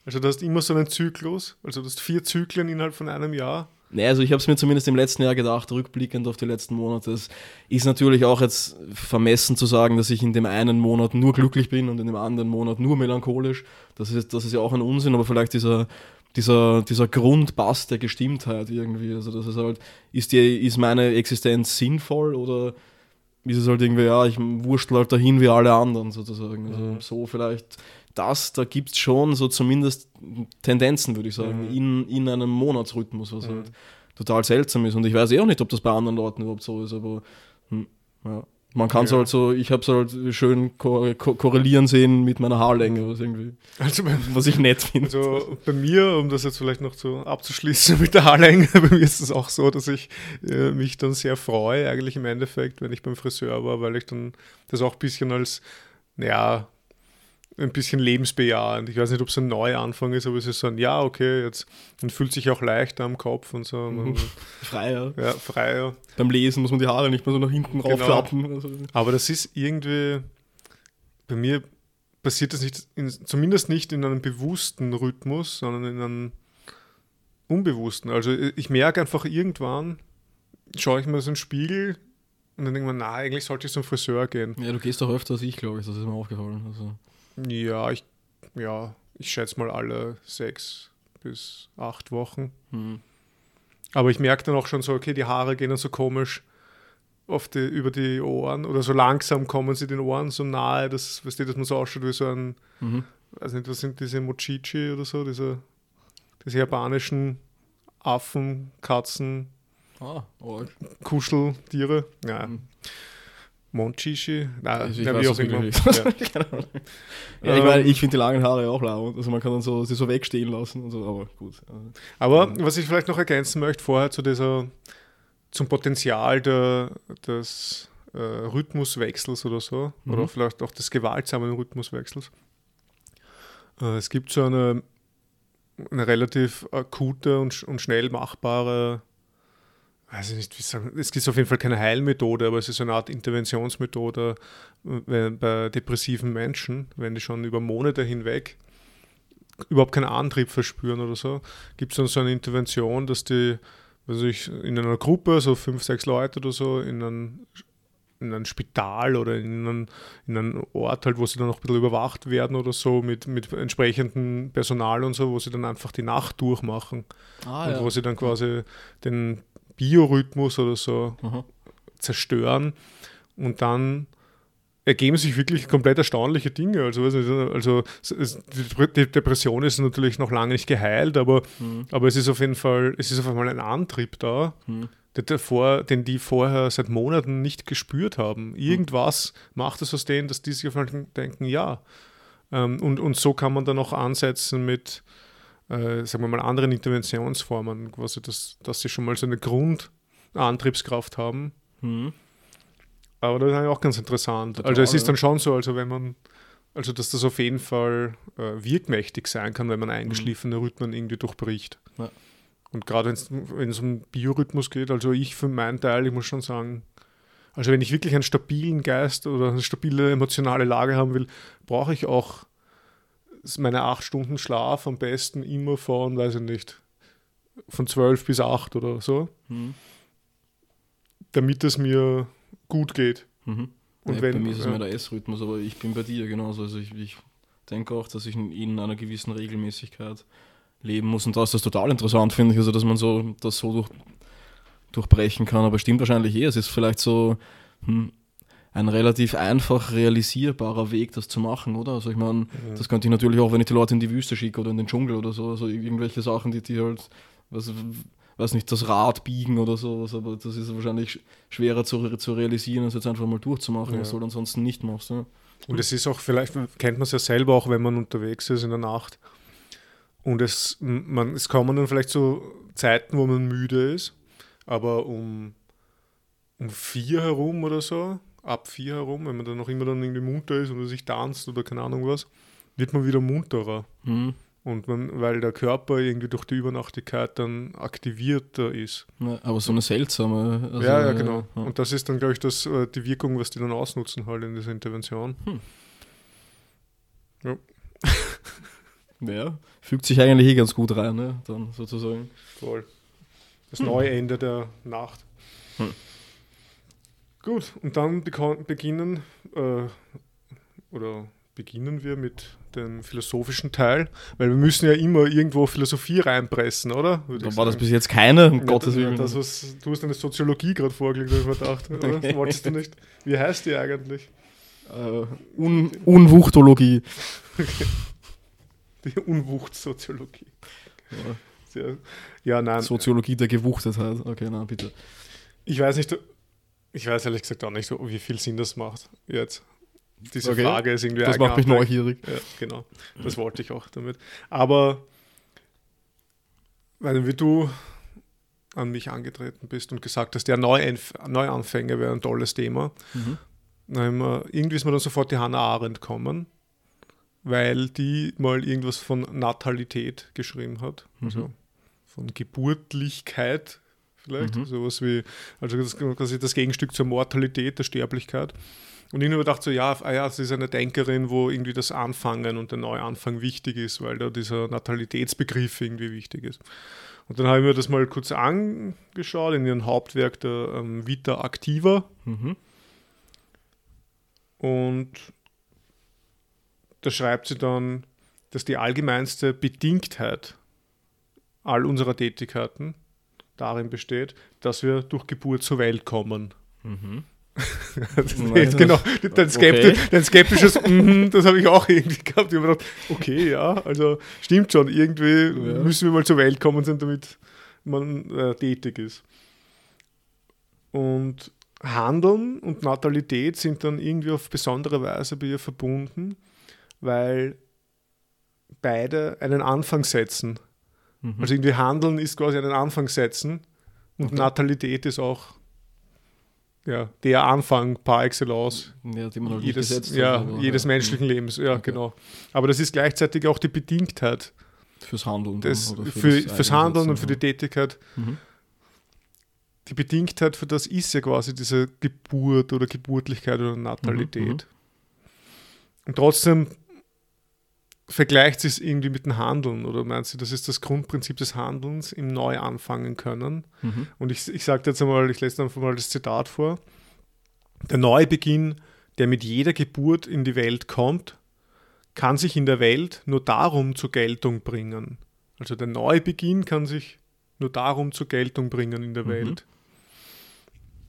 Also du hast immer so einen Zyklus, also du hast vier Zyklen innerhalb von einem Jahr. Nee, also ich habe es mir zumindest im letzten Jahr gedacht, rückblickend auf die letzten Monate. Es ist natürlich auch jetzt vermessen zu sagen, dass ich in dem einen Monat nur glücklich bin und in dem anderen Monat nur melancholisch. Das ist, das ist ja auch ein Unsinn, aber vielleicht dieser, dieser, dieser Grundbass der Gestimmtheit irgendwie. Also das ist halt, ist, die, ist meine Existenz sinnvoll oder ist es halt irgendwie, ja, ich wurschtel halt dahin wie alle anderen sozusagen. Also Mhm. so vielleicht das, da gibt es schon so zumindest Tendenzen, würde ich sagen, Mhm. in, in einem Monatsrhythmus, was Mhm. halt total seltsam ist. Und ich weiß eh auch nicht, ob das bei anderen Leuten überhaupt so ist, aber hm, ja. Man kann es Ja. halt so, ich habe es halt schön ko ko korrelieren sehen mit meiner Haarlänge, was irgendwie, Also bei, was ich nett finde. also bei mir, um das jetzt vielleicht noch so abzuschließen mit der Haarlänge, bei mir ist es auch so, dass ich äh, mich dann sehr freue, eigentlich im Endeffekt, wenn ich beim Friseur war, weil ich dann das auch ein bisschen als, ja, ein bisschen lebensbejahend. Ich weiß nicht, ob es ein Neuanfang ist, aber es ist so ein, ja, okay, jetzt, man fühlt sich auch leichter am Kopf und so. Man, Freier. ja, freier. Beim Lesen muss man die Haare nicht mehr so nach hinten Genau. raufklappen. Aber das ist irgendwie, bei mir passiert das nicht, in, zumindest nicht in einem bewussten Rhythmus, sondern in einem unbewussten. Also ich merke einfach irgendwann, schaue ich mir so einen Spiegel und dann denke ich mir, na, eigentlich sollte ich zum Friseur gehen. ja, du gehst auch öfter als ich, glaube ich, das ist mir aufgefallen. Also, Ja, ich, ja, ich schätze mal alle sechs bis acht Wochen. hm. Aber ich merke dann auch schon so, okay, die Haare gehen dann so komisch auf die, über die Ohren oder so langsam kommen sie den Ohren so nahe, dass, weißt du, dass man so ausschaut wie so ein, Mhm. weiß nicht, was sind diese Mochichi oder so, diese, diese japanischen Affen, Katzen, Ah. Kuscheltiere. Ja. Mhm. Monchichi? Na, Also ich na, weiß wie auch immer. Ja. nicht. Ahnung. ja, ich meine, ich finde die langen Haare auch lau. Also man kann dann so, sie so wegstehen lassen und so, aber gut. Aber was ich vielleicht noch ergänzen möchte vorher zu dieser, zum Potenzial der, des äh, Rhythmuswechsels oder so, Mhm. oder vielleicht auch des gewaltsamen Rhythmuswechsels. Äh, es gibt so eine, eine relativ akute und, und schnell machbare, weiß ich nicht, wie sagen, es gibt auf jeden Fall keine Heilmethode, aber es ist so eine Art Interventionsmethode äh, bei depressiven Menschen, wenn die schon über Monate hinweg überhaupt keinen Antrieb verspüren oder so, gibt es dann so eine Intervention, dass die, also ich in einer Gruppe, so fünf, sechs Leute oder so, in ein, in ein Spital oder in einen, in einen Ort halt, wo sie dann auch ein bisschen überwacht werden oder so, mit, mit entsprechendem Personal und so, wo sie dann einfach die Nacht durchmachen. Ah, und wo sie dann quasi den Biorhythmus oder so Aha. zerstören und dann ergeben sich wirklich komplett erstaunliche Dinge. Also, also die Depression ist natürlich noch lange nicht geheilt, aber, Hm. aber es ist auf jeden Fall, es ist auf einmal ein Antrieb da, Hm. der davor, den die vorher seit Monaten nicht gespürt haben. Irgendwas macht es aus denen, dass die sich auf einmal denken, ja. Ähm, und, und so kann man dann auch ansetzen mit, äh, sagen wir mal, anderen Interventionsformen, quasi, dass, dass sie schon mal so eine Grundantriebskraft haben. Hm. Aber das ist eigentlich auch ganz interessant. Total, also es ist dann schon so, also wenn man, also dass das auf jeden Fall äh, wirkmächtig sein kann, wenn man eingeschliffene Rhythmen irgendwie durchbricht. Ja. Und gerade wenn es um Biorhythmus geht, also ich für meinen Teil, ich muss schon sagen, also wenn ich wirklich einen stabilen Geist oder eine stabile emotionale Lage haben will, brauche ich auch meine acht Stunden Schlaf am besten immer von, weiß ich nicht, von zwölf bis acht oder so, Hm. damit es mir gut geht. Mhm. Und ja, wenn- bei mir ist es mehr der Essrhythmus, aber ich bin bei dir genauso. Also ich, ich denke auch, dass ich in, in einer gewissen Regelmäßigkeit leben muss. Und da ist das total interessant, finde ich, also dass man so das so durch, durchbrechen kann. Aber stimmt wahrscheinlich eh. Es ist vielleicht so hm, ein relativ einfach realisierbarer Weg, das zu machen, oder? Also ich meine, Ja. das könnte ich natürlich auch, wenn ich die Leute in die Wüste schicke oder in den Dschungel oder so, also irgendwelche Sachen, die, die halt, was, weiß nicht, das Rad biegen oder sowas, aber das ist wahrscheinlich sch- schwerer zu, zu realisieren, als jetzt einfach mal durchzumachen, Ja. was du halt ansonsten nicht machst. Ja. Und es ist auch, vielleicht kennt man es ja selber auch, wenn man unterwegs ist in der Nacht. Und es, man, es kommen dann vielleicht so Zeiten, wo man müde ist, aber um, um vier herum oder so, ab vier herum, wenn man dann noch immer dann irgendwie munter ist oder sich tanzt oder keine Ahnung was, wird man wieder munterer. Hm. Und man, weil der Körper irgendwie durch die Übernachtigkeit dann aktivierter ist. Ja, aber so eine seltsame. also, ja, ja, genau. ja. Und das ist dann, glaube ich, das, äh, die Wirkung, was die dann ausnutzen halt in dieser Intervention. Ja, fügt sich eigentlich eh ganz gut rein, ne? Dann sozusagen. Voll. Das neue Ende der Nacht. Hm. Gut, und dann beginnen äh, oder beginnen wir mit dem philosophischen Teil, weil wir müssen ja immer irgendwo Philosophie reinpressen, oder? Würde Da ich war das bis jetzt keine, um ja, Gottes Willen. das, was, du hast eine Soziologie gerade vorgelegt, habe ich mir gedacht, oder? Wolltest du nicht? Wie heißt die eigentlich? äh, Un Unwuchtologie. Die Unwuchtsoziologie. Ja. Ja, nein. Soziologie der Gewuchtetheit. Okay, na bitte. Ich weiß nicht, ich weiß ehrlich gesagt auch nicht, wie viel Sinn das macht jetzt. Diese Okay. Frage ist irgendwie Das macht mich neugierig. Ja, genau. Das wollte ich auch damit. Aber weil wie du an mich angetreten bist und gesagt hast, ja, Neuanf Neuanfänge wäre ein tolles Thema. Mhm. Wir, irgendwie ist mir dann sofort die Hannah Arendt kommen, weil die mal irgendwas von Natalität geschrieben hat. Also Mhm. von Geburtlichkeit vielleicht. Mhm. Sowas wie, also das, quasi das Gegenstück zur Mortalität, der Sterblichkeit. Und ich habe mir gedacht, so, ja, ah ja, sie ist eine Denkerin, wo irgendwie das Anfangen und der Neuanfang wichtig ist, weil da dieser Natalitätsbegriff irgendwie wichtig ist. Und dann habe ich mir das mal kurz angeschaut in ihrem Hauptwerk der ähm, Vita Activa. Mhm. Und da schreibt sie dann, dass die allgemeinste Bedingtheit all unserer Tätigkeiten darin besteht, dass wir durch Geburt zur Welt kommen. Mhm. Nein, jetzt genau, dein, Skepti okay. dein skeptisches, mhm, das habe ich auch irgendwie gehabt. Ich habe gedacht, okay, ja, also stimmt schon, irgendwie Ja. müssen wir mal zur Welt kommen sind, damit man äh, tätig ist. Und Handeln und Natalität sind dann irgendwie auf besondere Weise bei ihr verbunden, weil beide einen Anfang setzen. Mhm. Also irgendwie Handeln ist quasi einen Anfang setzen und Okay. Natalität ist auch ja, der Anfang par excellence ja, halt jedes, gesetzt ja, aber- jedes ja. menschlichen Lebens. Ja, Okay. genau. Aber das ist gleichzeitig auch die Bedingtheit Fürs Handeln. des, oder für, das fürs Handeln und für die Tätigkeit. Mhm. Die Bedingtheit für das ist ja quasi diese Geburt oder Geburtlichkeit oder Natalität. Mhm, mhm. Und trotzdem vergleicht sie es irgendwie mit dem Handeln oder meinst du, das ist das Grundprinzip des Handelns im Neu anfangen können? Mhm. Und ich, ich sage jetzt einmal, ich lese einfach mal das Zitat vor. Der Neubeginn, der mit jeder Geburt in die Welt kommt, kann sich in der Welt nur darum zur Geltung bringen. Also der Neubeginn kann sich nur darum zur Geltung bringen in der Mhm. Welt.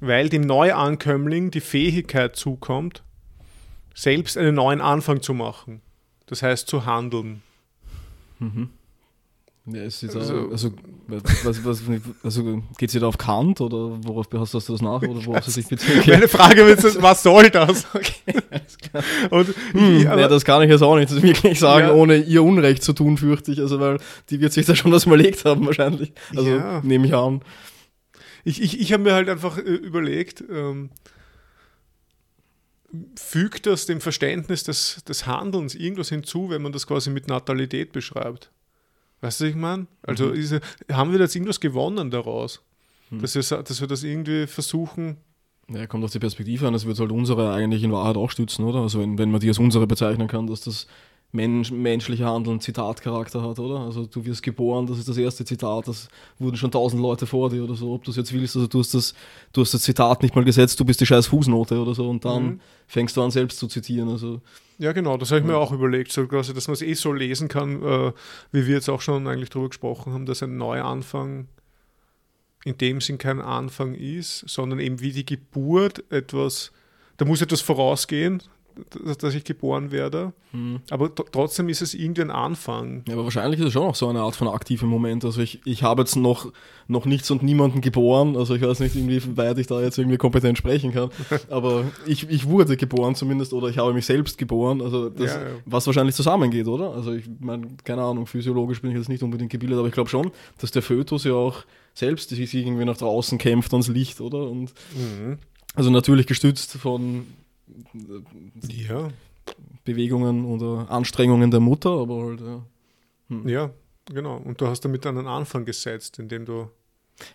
Weil dem Neuankömmling die Fähigkeit zukommt, selbst einen neuen Anfang zu machen. Das heißt zu handeln. Mhm. Ja, ist Also- also, also, was, was, also geht es da auf Kant oder worauf hast du das nach oder worauf sich bezieht? Meine Frage ist, was soll das? Und Hm, ja, das kann ich jetzt auch nicht wirklich sagen, Ja. ohne ihr Unrecht zu tun, fürchte ich. Also, weil die wird sich da schon was überlegt haben, wahrscheinlich. Also, Ja. nehme ich an. ich, ich, ich habe mir halt einfach äh, überlegt, ähm, fügt das dem Verständnis des, des Handelns irgendwas hinzu, wenn man das quasi mit Natalität beschreibt? Weißt du, was ich meine? Also Mhm. ist, haben wir da jetzt irgendwas gewonnen daraus? Hm. Dass, wir, dass wir das irgendwie versuchen, Ja, kommt auf die Perspektive an, das wird halt unsere eigentlich in Wahrheit auch stützen, oder? Also, wenn, wenn man die als unsere bezeichnen kann, dass das Mensch, menschlicher Handeln Zitatcharakter hat, oder? Also du wirst geboren, das ist das erste Zitat, das wurden schon tausend Leute vor dir oder so, ob du es jetzt willst, also du hast, das, du hast das Zitat nicht mal gesetzt, du bist die scheiß Fußnote oder so und dann mhm. fängst du an selbst zu zitieren, also... Ja, genau, das habe ich mir auch überlegt, so quasi, dass man es eh so lesen kann, äh, wie wir jetzt auch schon eigentlich darüber gesprochen haben, dass ein Neuanfang in dem Sinn kein Anfang ist, sondern eben wie die Geburt etwas, da muss etwas vorausgehen, dass ich geboren werde. Mhm. Aber trotzdem ist es irgendwie ein Anfang. Ja, aber wahrscheinlich ist es schon noch so eine Art von aktivem Moment. Also ich, ich habe jetzt noch, noch nichts und niemanden geboren. Also ich weiß nicht, inwieweit ich da jetzt irgendwie kompetent sprechen kann. aber ich, ich wurde geboren zumindest oder ich habe mich selbst geboren. Also das, ja, ja. was wahrscheinlich zusammengeht, oder? Also ich meine, keine Ahnung, physiologisch bin ich jetzt nicht unbedingt gebildet, aber ich glaube schon, dass der Fötus ja auch selbst sich irgendwie nach draußen kämpft ans Licht, oder? Und mhm. also natürlich gestützt von ja. Bewegungen oder Anstrengungen der Mutter, aber halt, ja. Hm. Ja, genau. Und du hast damit einen Anfang gesetzt, indem du.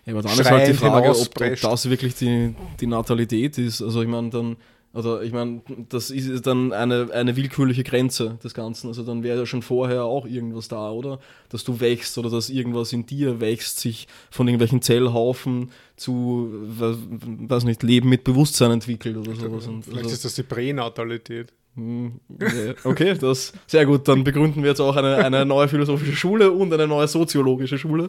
Ja, aber dann ist halt die Frage, ob, ob, das wirklich die, die Natalität ist. Also ich meine, dann also ich meine, das ist dann eine, eine willkürliche Grenze des Ganzen. Also dann wäre ja schon vorher auch irgendwas da, oder? Dass du wächst oder dass irgendwas in dir wächst, sich von irgendwelchen Zellhaufen zu, weiß nicht, Leben mit Bewusstsein entwickelt oder sowas. Und Vielleicht also, ist das die Pränatalität. Hm, okay, das sehr gut. Dann begründen wir jetzt auch eine, eine neue philosophische Schule und eine neue soziologische Schule.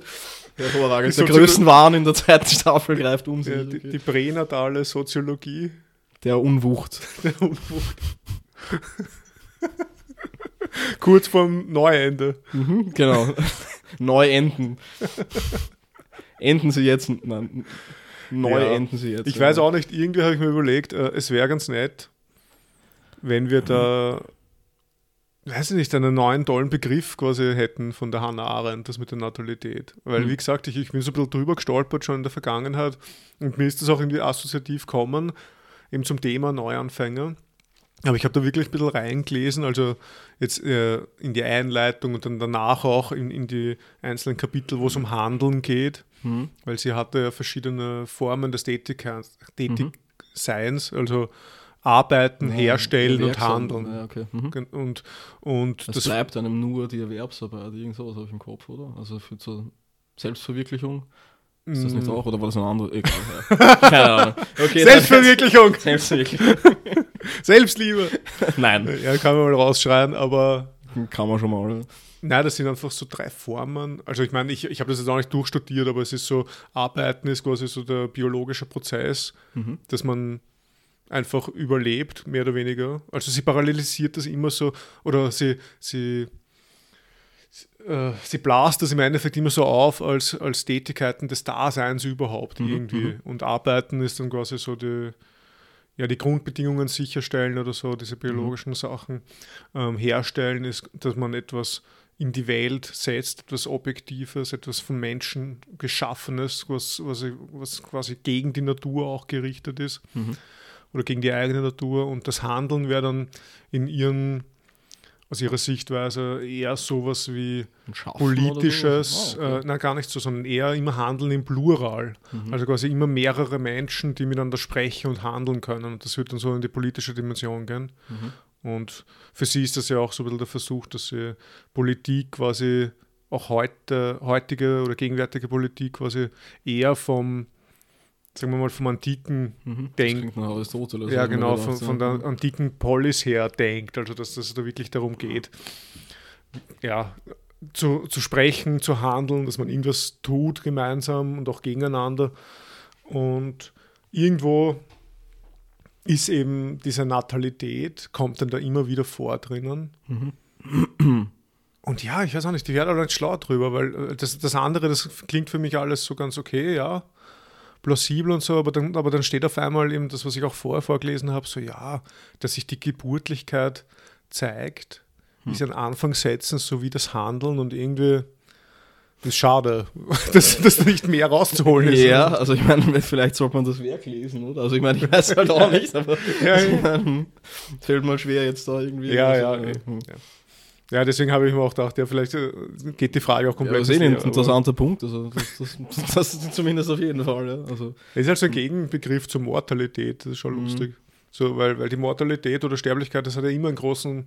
Hervorragend. Der Größenwahn in der zweiten Staffel greift um sich. Ja, die, die pränatale Soziologie. Der Unwucht. Der Unwucht. Kurz vorm Neuende. Mhm, genau. Neu enden. sie jetzt. Nein, neu ja. enden sie jetzt. Ich weiß auch nicht, irgendwie habe ich mir überlegt, äh, es wäre ganz nett, wenn wir da, weiß ich nicht, einen neuen tollen Begriff quasi hätten von der Hannah Arendt, das mit der Natalität. Weil, mhm. wie gesagt, ich, ich bin so ein bisschen drüber gestolpert schon in der Vergangenheit und mir ist das auch irgendwie assoziativ kommen eben zum Thema Neuanfänger. Aber ich habe da wirklich ein bisschen reingelesen, also jetzt äh, in die Einleitung und dann danach auch in, in die einzelnen Kapitel, wo es um Handeln geht, mhm. weil sie hatte ja verschiedene Formen des Tätigseins, mhm. also Arbeiten, ja, Herstellen und Handeln. Ja, okay. mhm. und, und das, das bleibt einem nur die Erwerbsarbeit, irgend sowas habe ich im Kopf, oder? Also für zur Selbstverwirklichung. Ist das nicht mm. auch oder war das ein anderer? Keine Ahnung. Okay, Selbstverwirklichung. Selbstverwirklichung. Selbstliebe. Nein. Ja, kann man mal rausschreien, aber. Kann man schon mal. Nein, das sind einfach so drei Formen. Also ich meine, ich, ich habe das jetzt auch nicht durchstudiert, aber es ist so, Arbeiten ist quasi so der biologische Prozess, mhm. dass man einfach überlebt, mehr oder weniger. Also sie parallelisiert das immer so, oder sie, sie sie blast das im Endeffekt immer so auf als, als Tätigkeiten des Daseins überhaupt mhm. irgendwie. Mhm. Und Arbeiten ist dann quasi so die, ja, die Grundbedingungen sicherstellen oder so, diese biologischen mhm. Sachen ähm, herstellen, ist, dass man etwas in die Welt setzt, etwas Objektives, etwas von Menschen geschaffenes, was, was, was quasi gegen die Natur auch gerichtet ist mhm. oder gegen die eigene Natur. Und das Handeln wäre dann in ihren aus ihrer Sichtweise eher sowas wie politisches, so? oh, okay. äh, nein, gar nicht so, sondern eher immer Handeln im Plural. Mhm. Also quasi immer mehrere Menschen, die miteinander sprechen und handeln können. Und das wird dann so in die politische Dimension gehen. Mhm. Und für sie ist das ja auch so ein bisschen der Versuch, dass sie Politik quasi auch heute, heutige oder gegenwärtige Politik quasi eher vom sagen wir mal, vom antiken mhm, Denken. Aristoteles. Ja, genau, von, von, der antiken Polis her denkt, also dass es da wirklich darum geht, ja, zu, zu sprechen, zu handeln, dass man irgendwas tut gemeinsam und auch gegeneinander. Und irgendwo ist eben diese Natalität, kommt dann da immer wieder vor drinnen. Mhm. Und ja, ich weiß auch nicht, die werden halt schlau drüber, weil äh, das, das andere, das klingt für mich alles so ganz okay, ja plausibel und so, aber dann, aber dann steht auf einmal eben das, was ich auch vorher vorgelesen habe, so ja, dass sich die Geburtlichkeit zeigt, hm. ist ein Anfangssetzen sowie das Handeln und irgendwie das ist schade, dass das nicht mehr rauszuholen ist. Ja, also ich meine, vielleicht sollte man das Werk lesen, oder? Also ich meine, ich weiß halt auch nicht, aber ja, ja. Meine, fällt mal schwer jetzt da irgendwie. Ja, also, ja, ja. ja. Ja, deswegen habe ich mir auch gedacht, ja, vielleicht äh, geht die Frage auch komplett. Ja, das ist eh ein interessanter Punkt. Also das, das, das, ist zumindest auf jeden Fall. Ja. Also. Es ist halt so ein Gegenbegriff zur Mortalität, das ist schon mhm. lustig. So, weil, weil die Mortalität oder Sterblichkeit, das hat ja immer einen großen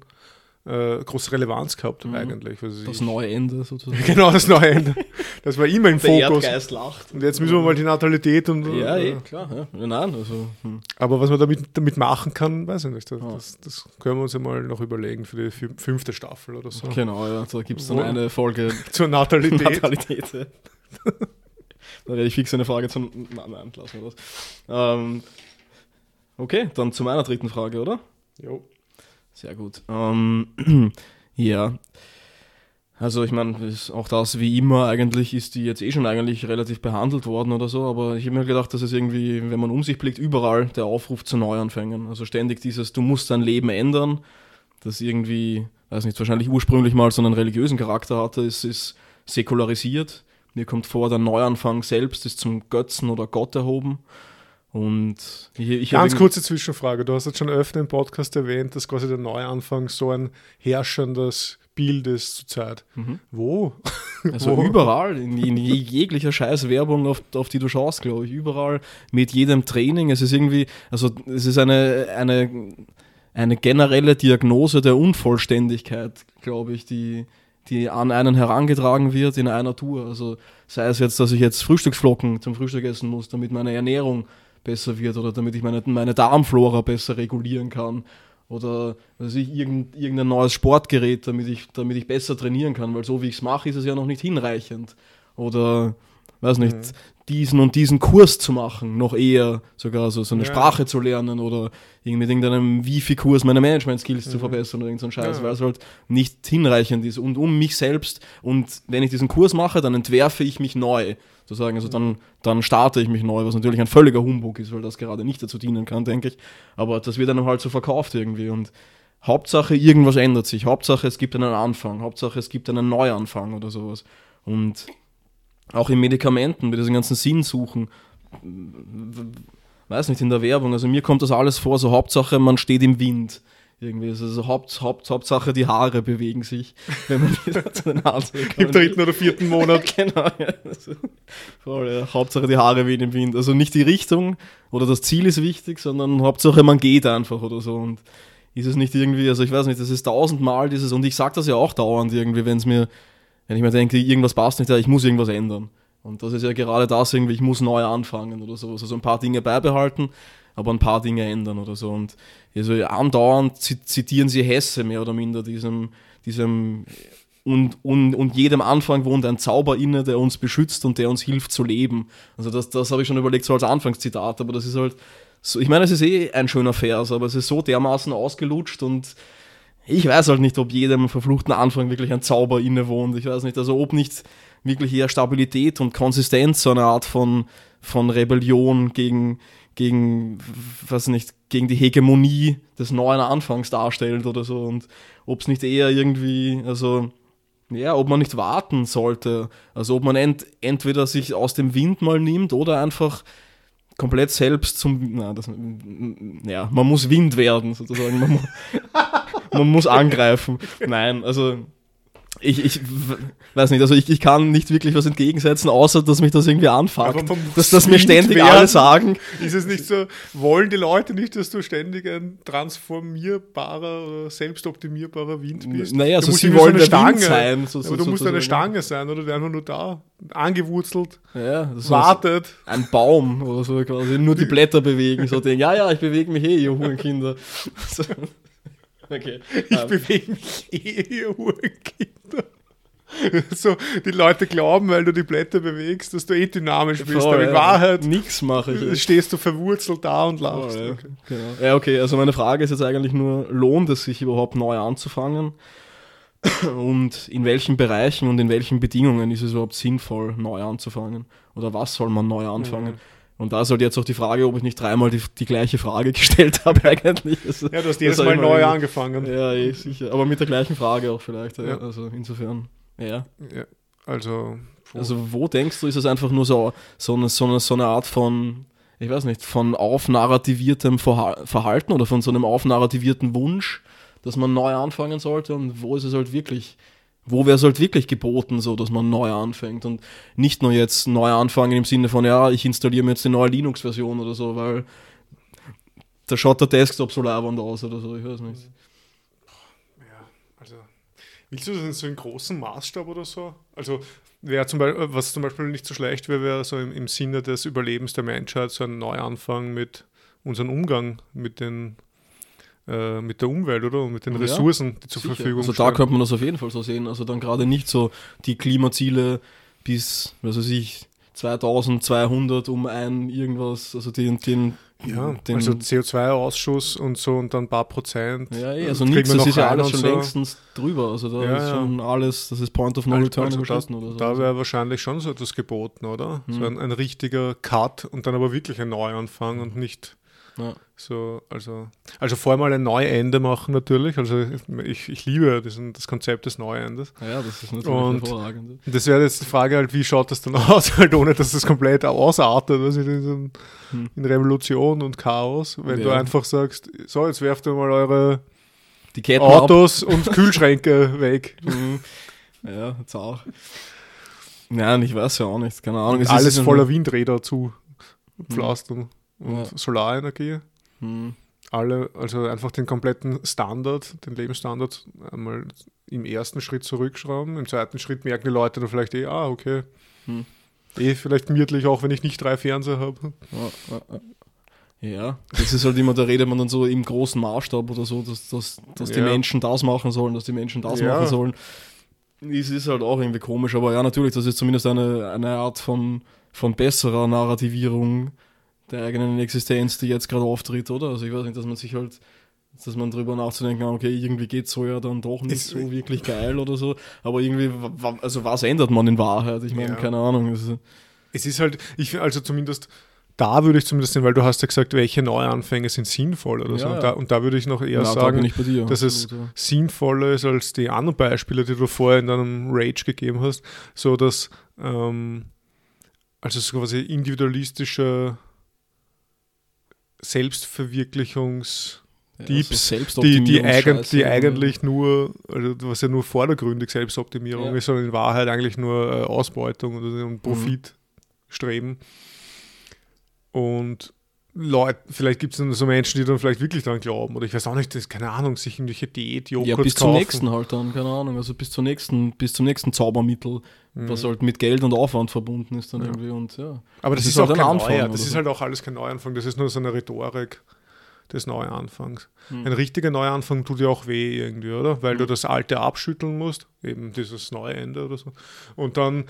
äh, große Relevanz gehabt Mhm. eigentlich. Also Das ich- neue Ende sozusagen. Genau, das neue Ende. Das war immer im Der Fokus. Erdgeist lacht. Und jetzt müssen wir mal die Natalität und. Ja, äh, eh, klar. Ja. Nein, also. Hm. Aber was man damit, damit machen kann, weiß ich nicht. Das, Ah. das, das können wir uns ja mal noch überlegen für die fü- fünfte Staffel oder so. Genau, ja. Da gibt es dann Wo- eine Folge Zur Natalität. Natalität. ja. da werde ich fix eine Frage zum. Nein, nein, lassen wir das. Ähm, okay, dann zu meiner dritten Frage, oder? Jo. Sehr gut. Ähm, ja. Also ich meine, auch das wie immer eigentlich ist die jetzt eh schon eigentlich relativ behandelt worden oder so, aber ich habe mir gedacht, dass es irgendwie, wenn man um sich blickt, überall der Aufruf zu Neuanfängen. Also ständig dieses, du musst dein Leben ändern, das irgendwie, weiß nicht, wahrscheinlich ursprünglich mal so einen religiösen Charakter hatte, es ist säkularisiert. Mir kommt vor, der Neuanfang selbst ist zum Götzen oder Gott erhoben. Und ich, ich Ganz kurze Zwischenfrage. Du hast jetzt schon öfter im Podcast erwähnt, dass quasi der Neuanfang so ein herrschendes Bild ist zurzeit. Mhm. Wo? Also Wo? überall, in, in je- jeglicher Scheißwerbung, auf, auf die du schaust, glaube ich. Überall, mit jedem Training. Es ist irgendwie, also es ist eine, eine, eine generelle Diagnose der Unvollständigkeit, glaube ich, die, die an einen herangetragen wird in einer Tour. Also sei es jetzt, dass ich jetzt Frühstücksflocken zum Frühstück essen muss, damit meine Ernährung besser wird oder damit ich meine, meine Darmflora besser regulieren kann. Oder weiß ich, irgend, irgendein neues Sportgerät, damit ich, damit ich besser trainieren kann, weil so wie ich es mache, ist es ja noch nicht hinreichend. Oder, weiß nicht, Mhm. Diesen und diesen Kurs zu machen, noch eher sogar so, so eine Ja. Sprache zu lernen oder irgendwie mit irgendeinem Wifi-Kurs meine Management-Skills zu Mhm. verbessern oder irgend so ein Scheiß, Ja. weil es halt nicht hinreichend ist. Und um mich selbst, und wenn ich diesen Kurs mache, dann entwerfe ich mich neu, sozusagen. Also dann, dann starte ich mich neu, was natürlich ein völliger Humbug ist, weil das gerade nicht dazu dienen kann, denke ich. Aber das wird einem halt so verkauft irgendwie. Und Hauptsache, irgendwas ändert sich. Hauptsache, es gibt einen Anfang. Hauptsache, es gibt einen Neuanfang oder sowas. Und auch in Medikamenten, bei diesen ganzen Sinnsuchen, weiß nicht, in der Werbung, also mir kommt das alles vor, so Hauptsache, man steht im Wind. Irgendwie, also so Haupt, Haupt, Hauptsache, die Haare bewegen sich, wenn man zu den Haaren Im dritten oder vierten Monat. genau, ja. Also, voll, ja. Hauptsache, die Haare wehen im Wind. Also nicht die Richtung oder das Ziel ist wichtig, sondern Hauptsache, man geht einfach oder so. Und ist es nicht irgendwie, also ich weiß nicht, das ist tausendmal dieses, und ich sage das ja auch dauernd irgendwie, wenn es mir, wenn ich mir denke, irgendwas passt nicht, ich muss irgendwas ändern. Und das ist ja gerade das irgendwie, ich muss neu anfangen oder so. Also so ein paar Dinge beibehalten, aber ein paar Dinge ändern oder so. Und also andauernd zi- zitieren sie Hesse mehr oder minder, diesem, diesem und, und, und jedem Anfang wohnt ein Zauber inne, der uns beschützt und der uns hilft zu leben. Also das, das habe ich schon überlegt, so als Anfangszitat, aber das ist halt so, ich meine, es ist eh ein schöner Vers, aber es ist so dermaßen ausgelutscht und ich weiß halt nicht, ob jedem verfluchten Anfang wirklich ein Zauber innewohnt. Ich weiß nicht, also ob nicht wirklich eher Stabilität und Konsistenz so eine Art von, von Rebellion gegen, gegen, weiß nicht, gegen die Hegemonie des neuen Anfangs darstellt oder so. Und ob es nicht eher irgendwie, also ja, ob man nicht warten sollte. Also ob man ent, entweder sich aus dem Wind mal nimmt oder einfach komplett selbst zum, na, das, ja, man muss Wind werden sozusagen. Man, mu- man muss angreifen. Nein, also ich, ich weiß nicht, also ich, ich kann nicht wirklich was entgegensetzen, außer dass mich das irgendwie anfuckt. Dass, dass mir ständig werden. alle sagen, Ist es nicht so, wollen die Leute nicht, dass du ständig ein transformierbarer selbstoptimierbarer Wind bist? naja, Du also sie wollen so eine Wind sein. So, so, aber du musst eine. Stange sein, oder? Der einfach nur da, angewurzelt, Ja, das wartet. ein Baum oder so quasi, nur die Blätter bewegen, so denken, ja, ja, ich bewege mich eh, ihr Hurenkinder. Okay. Ich ähm, bewege mich eh, ihr Hurenkinder. So, die Leute glauben, weil du die Blätter bewegst, dass du eh dynamisch bist. voll, aber in ja. Wahrheit Nix mache ich. stehst du verwurzelt da und lachst. Voll, ja. Okay. Genau. Ja, okay, also meine Frage ist jetzt eigentlich nur, lohnt es sich überhaupt neu anzufangen? Und in welchen Bereichen und in welchen Bedingungen ist es überhaupt sinnvoll, neu anzufangen? Oder was soll man neu anfangen? Und da ist halt jetzt auch die Frage, ob ich nicht dreimal die, die gleiche Frage gestellt habe eigentlich. Also, Ja, du hast jedes Mal neu irgendwie- angefangen. Ja, eh, sicher. Aber mit der gleichen Frage auch vielleicht. Ja. Also insofern, ja. Ja, also, puh. Also wo denkst du, ist es einfach nur so, so, eine, so, eine, so eine Art von, ich weiß nicht, von aufnarrativiertem Verha- Verhalten oder von so einem aufnarrativierten Wunsch, dass man neu anfangen sollte und wo ist es halt wirklich, wo wäre es halt wirklich geboten, so dass man neu anfängt und nicht nur jetzt neu anfangen im Sinne von, ja, ich installiere mir jetzt die neue Linux-Version oder so, weil da schaut der Desktop so leibend aus oder so, ich weiß nicht. Also, willst du das in so einem großen Maßstab oder so? Also, wäre zum Beispiel, was zum Beispiel nicht so schlecht wäre, wäre so im, im Sinne des Überlebens der Menschheit so ein Neuanfang mit unserem Umgang mit den äh, mit der Umwelt, oder? Und mit den Ja, Ressourcen, die zur Sicher. Verfügung Also stehen. da könnte man das auf jeden Fall so sehen. Also dann gerade nicht so die Klimaziele bis, was weiß ich, 2200 um ein irgendwas, also den, den, ja, den also CO2-Ausschuss und so und dann ein paar Prozent. ja, eh, äh, also nichts, das ist ja alles schon so. längstens drüber. Also da Ja, ist ja. schon alles, das ist Point of No Also, Return also da, so. da wäre wahrscheinlich schon so etwas geboten, oder? So Hm. ein, ein richtiger Cut und dann aber wirklich ein Neuanfang und nicht ja. so, also, also vor allem ein Neuende machen natürlich. Also ich, ich liebe diesen, das Konzept des Neuendes. ja, das ist natürlich Und- hervorragend. Das wäre jetzt die Frage halt, wie schaut das dann aus, halt ohne dass das komplett ausartet, was in, in, Hm. in Revolution und Chaos, wenn du Ja. einfach sagst, so, jetzt werft ihr mal eure Ketten ab. Autos und Kühlschränke weg. Mhm. Ja, jetzt auch. Nein, ich weiß ja auch nicht, keine Ahnung. Alles voller Windräder zu pflastern und Ja. Solarenergie. Hm. Alle, also einfach den kompletten Standard, den Lebensstandard einmal im ersten Schritt zurückschrauben. Im zweiten Schritt merken die Leute dann vielleicht eh, ah, okay. Hm. Eh, vielleicht gemütlich, auch wenn ich nicht drei Fernseher habe. Ja, das ist halt immer, da redet man dann so im großen Maßstab oder so, dass, dass, dass die Ja. Menschen das machen sollen, dass die Menschen das Ja. machen sollen. Es ist halt auch irgendwie komisch, aber ja, natürlich, das ist zumindest eine, eine Art von, von besserer Narrativierung der eigenen Existenz, die jetzt gerade auftritt, oder? Also ich weiß nicht, dass man sich halt, dass man drüber nachzudenken, okay, irgendwie geht's so ja dann doch nicht Es- so wirklich geil oder so, aber irgendwie, also was ändert man in Wahrheit? Ich meine, Ja. keine Ahnung. Also, Es ist halt, ich finde also zumindest, da würde ich zumindest sehen, weil du hast ja gesagt, welche Neuanfänge sind sinnvoll oder so. Ja, Und ja. da, und da würde ich noch eher da sagen, bei dir. dass es absolut, ja. sinnvoller ist als die anderen Beispiele, die du vorher in deinem Rage gegeben hast, so dass ähm, also so quasi individualistische Selbstverwirklichungs Tipps, so die, die, eigen, die eigentlich nur, also was ja nur vordergründig Selbstoptimierung Ja. ist, sondern in Wahrheit eigentlich nur äh, Ausbeutung Mhm. und Profit streben. Und Leute, vielleicht gibt es dann so Menschen, die dann vielleicht wirklich daran glauben, oder ich weiß auch nicht, das, keine Ahnung, sich irgendwelche Diät-Joghurt Ja, bis zum kaufen. nächsten halt dann, keine Ahnung, also bis zum nächsten, bis zum nächsten Zaubermittel, Mhm. was halt mit Geld und Aufwand verbunden ist dann Ja. irgendwie und ja. Aber das, Das ist, ist auch halt kein ein Anfang neuer, das ist so. halt auch alles kein Neuanfang, das ist nur so eine Rhetorik des Neuanfangs. Hm. Ein richtiger Neuanfang tut dir auch weh irgendwie, oder? Weil du Mhm. das Alte abschütteln musst, eben dieses neue Ende oder so. Und dann,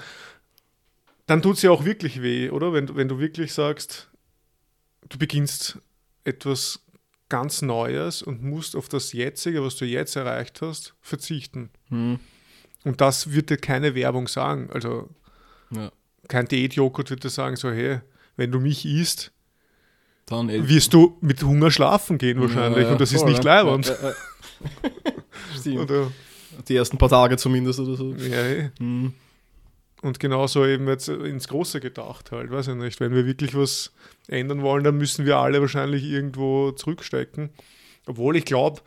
dann tut es ja auch wirklich weh, oder? Wenn, wenn du wirklich sagst, du beginnst etwas ganz Neues und musst auf das Jetzige, was du jetzt erreicht hast, verzichten. Hm. Und das wird dir keine Werbung sagen. Also Ja. kein Diät-Joghurt wird dir sagen, so hey, wenn du mich isst, Dann eh- wirst du mit Hunger schlafen gehen wahrscheinlich. Ja, ja, und das ist voll, nicht ja. leibend. Stimmt. Oder, Die ersten paar Tage zumindest oder so. ja, eh. Hm. Und genauso eben jetzt ins Große gedacht halt, weiß ich nicht. Wenn wir wirklich was ändern wollen, dann müssen wir alle wahrscheinlich irgendwo zurückstecken. Obwohl ich glaube,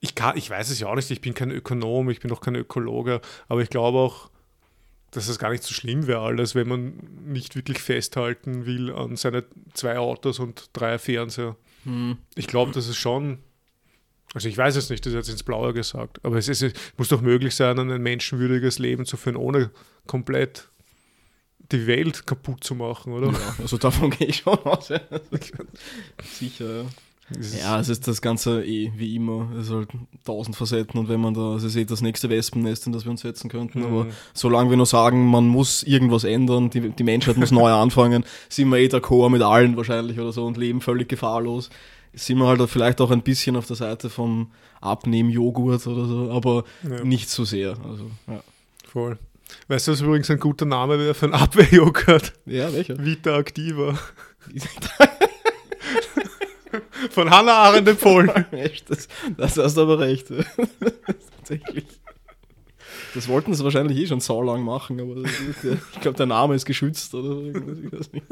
ich kann, ich weiß es ja auch nicht, ich bin kein Ökonom, ich bin auch kein Ökologe, aber ich glaube auch, dass es gar nicht so schlimm wäre alles, wenn man nicht wirklich festhalten will an seine zwei Autos und drei Fernseher. Hm. Ich glaube, das ist schon. Also ich weiß es nicht, das ist jetzt ins Blaue gesagt, aber es, ist, es muss doch möglich sein, ein menschenwürdiges Leben zu führen, ohne komplett die Welt kaputt zu machen, oder? Ja, also davon gehe ich schon aus. Ja. Sicher, ja. Ja, es ist das Ganze eh wie immer. Es ist halt tausend Facetten und wenn man da, es ist eh das nächste Wespennest, in das wir uns setzen könnten. Aber Mhm. solange wir nur sagen, man muss irgendwas ändern, die, die Menschheit muss neu anfangen, sind wir eh d'accord mit allen wahrscheinlich oder so und leben völlig gefahrlos. Sind wir halt vielleicht auch ein bisschen auf der Seite vom Abnehmen-Joghurt oder so, aber Ja. nicht zu sehr. Also, ja. Voll. Weißt du, was übrigens ein guter Name wäre für einen Abwehrjoghurt? ja, welcher? Vita Activa. Von Hannah Arendt empfohlen. Das, das hast du aber recht. Tatsächlich. Das wollten sie wahrscheinlich eh schon so lang machen, aber ich glaube, der Name ist geschützt oder so. Ich weiß nicht.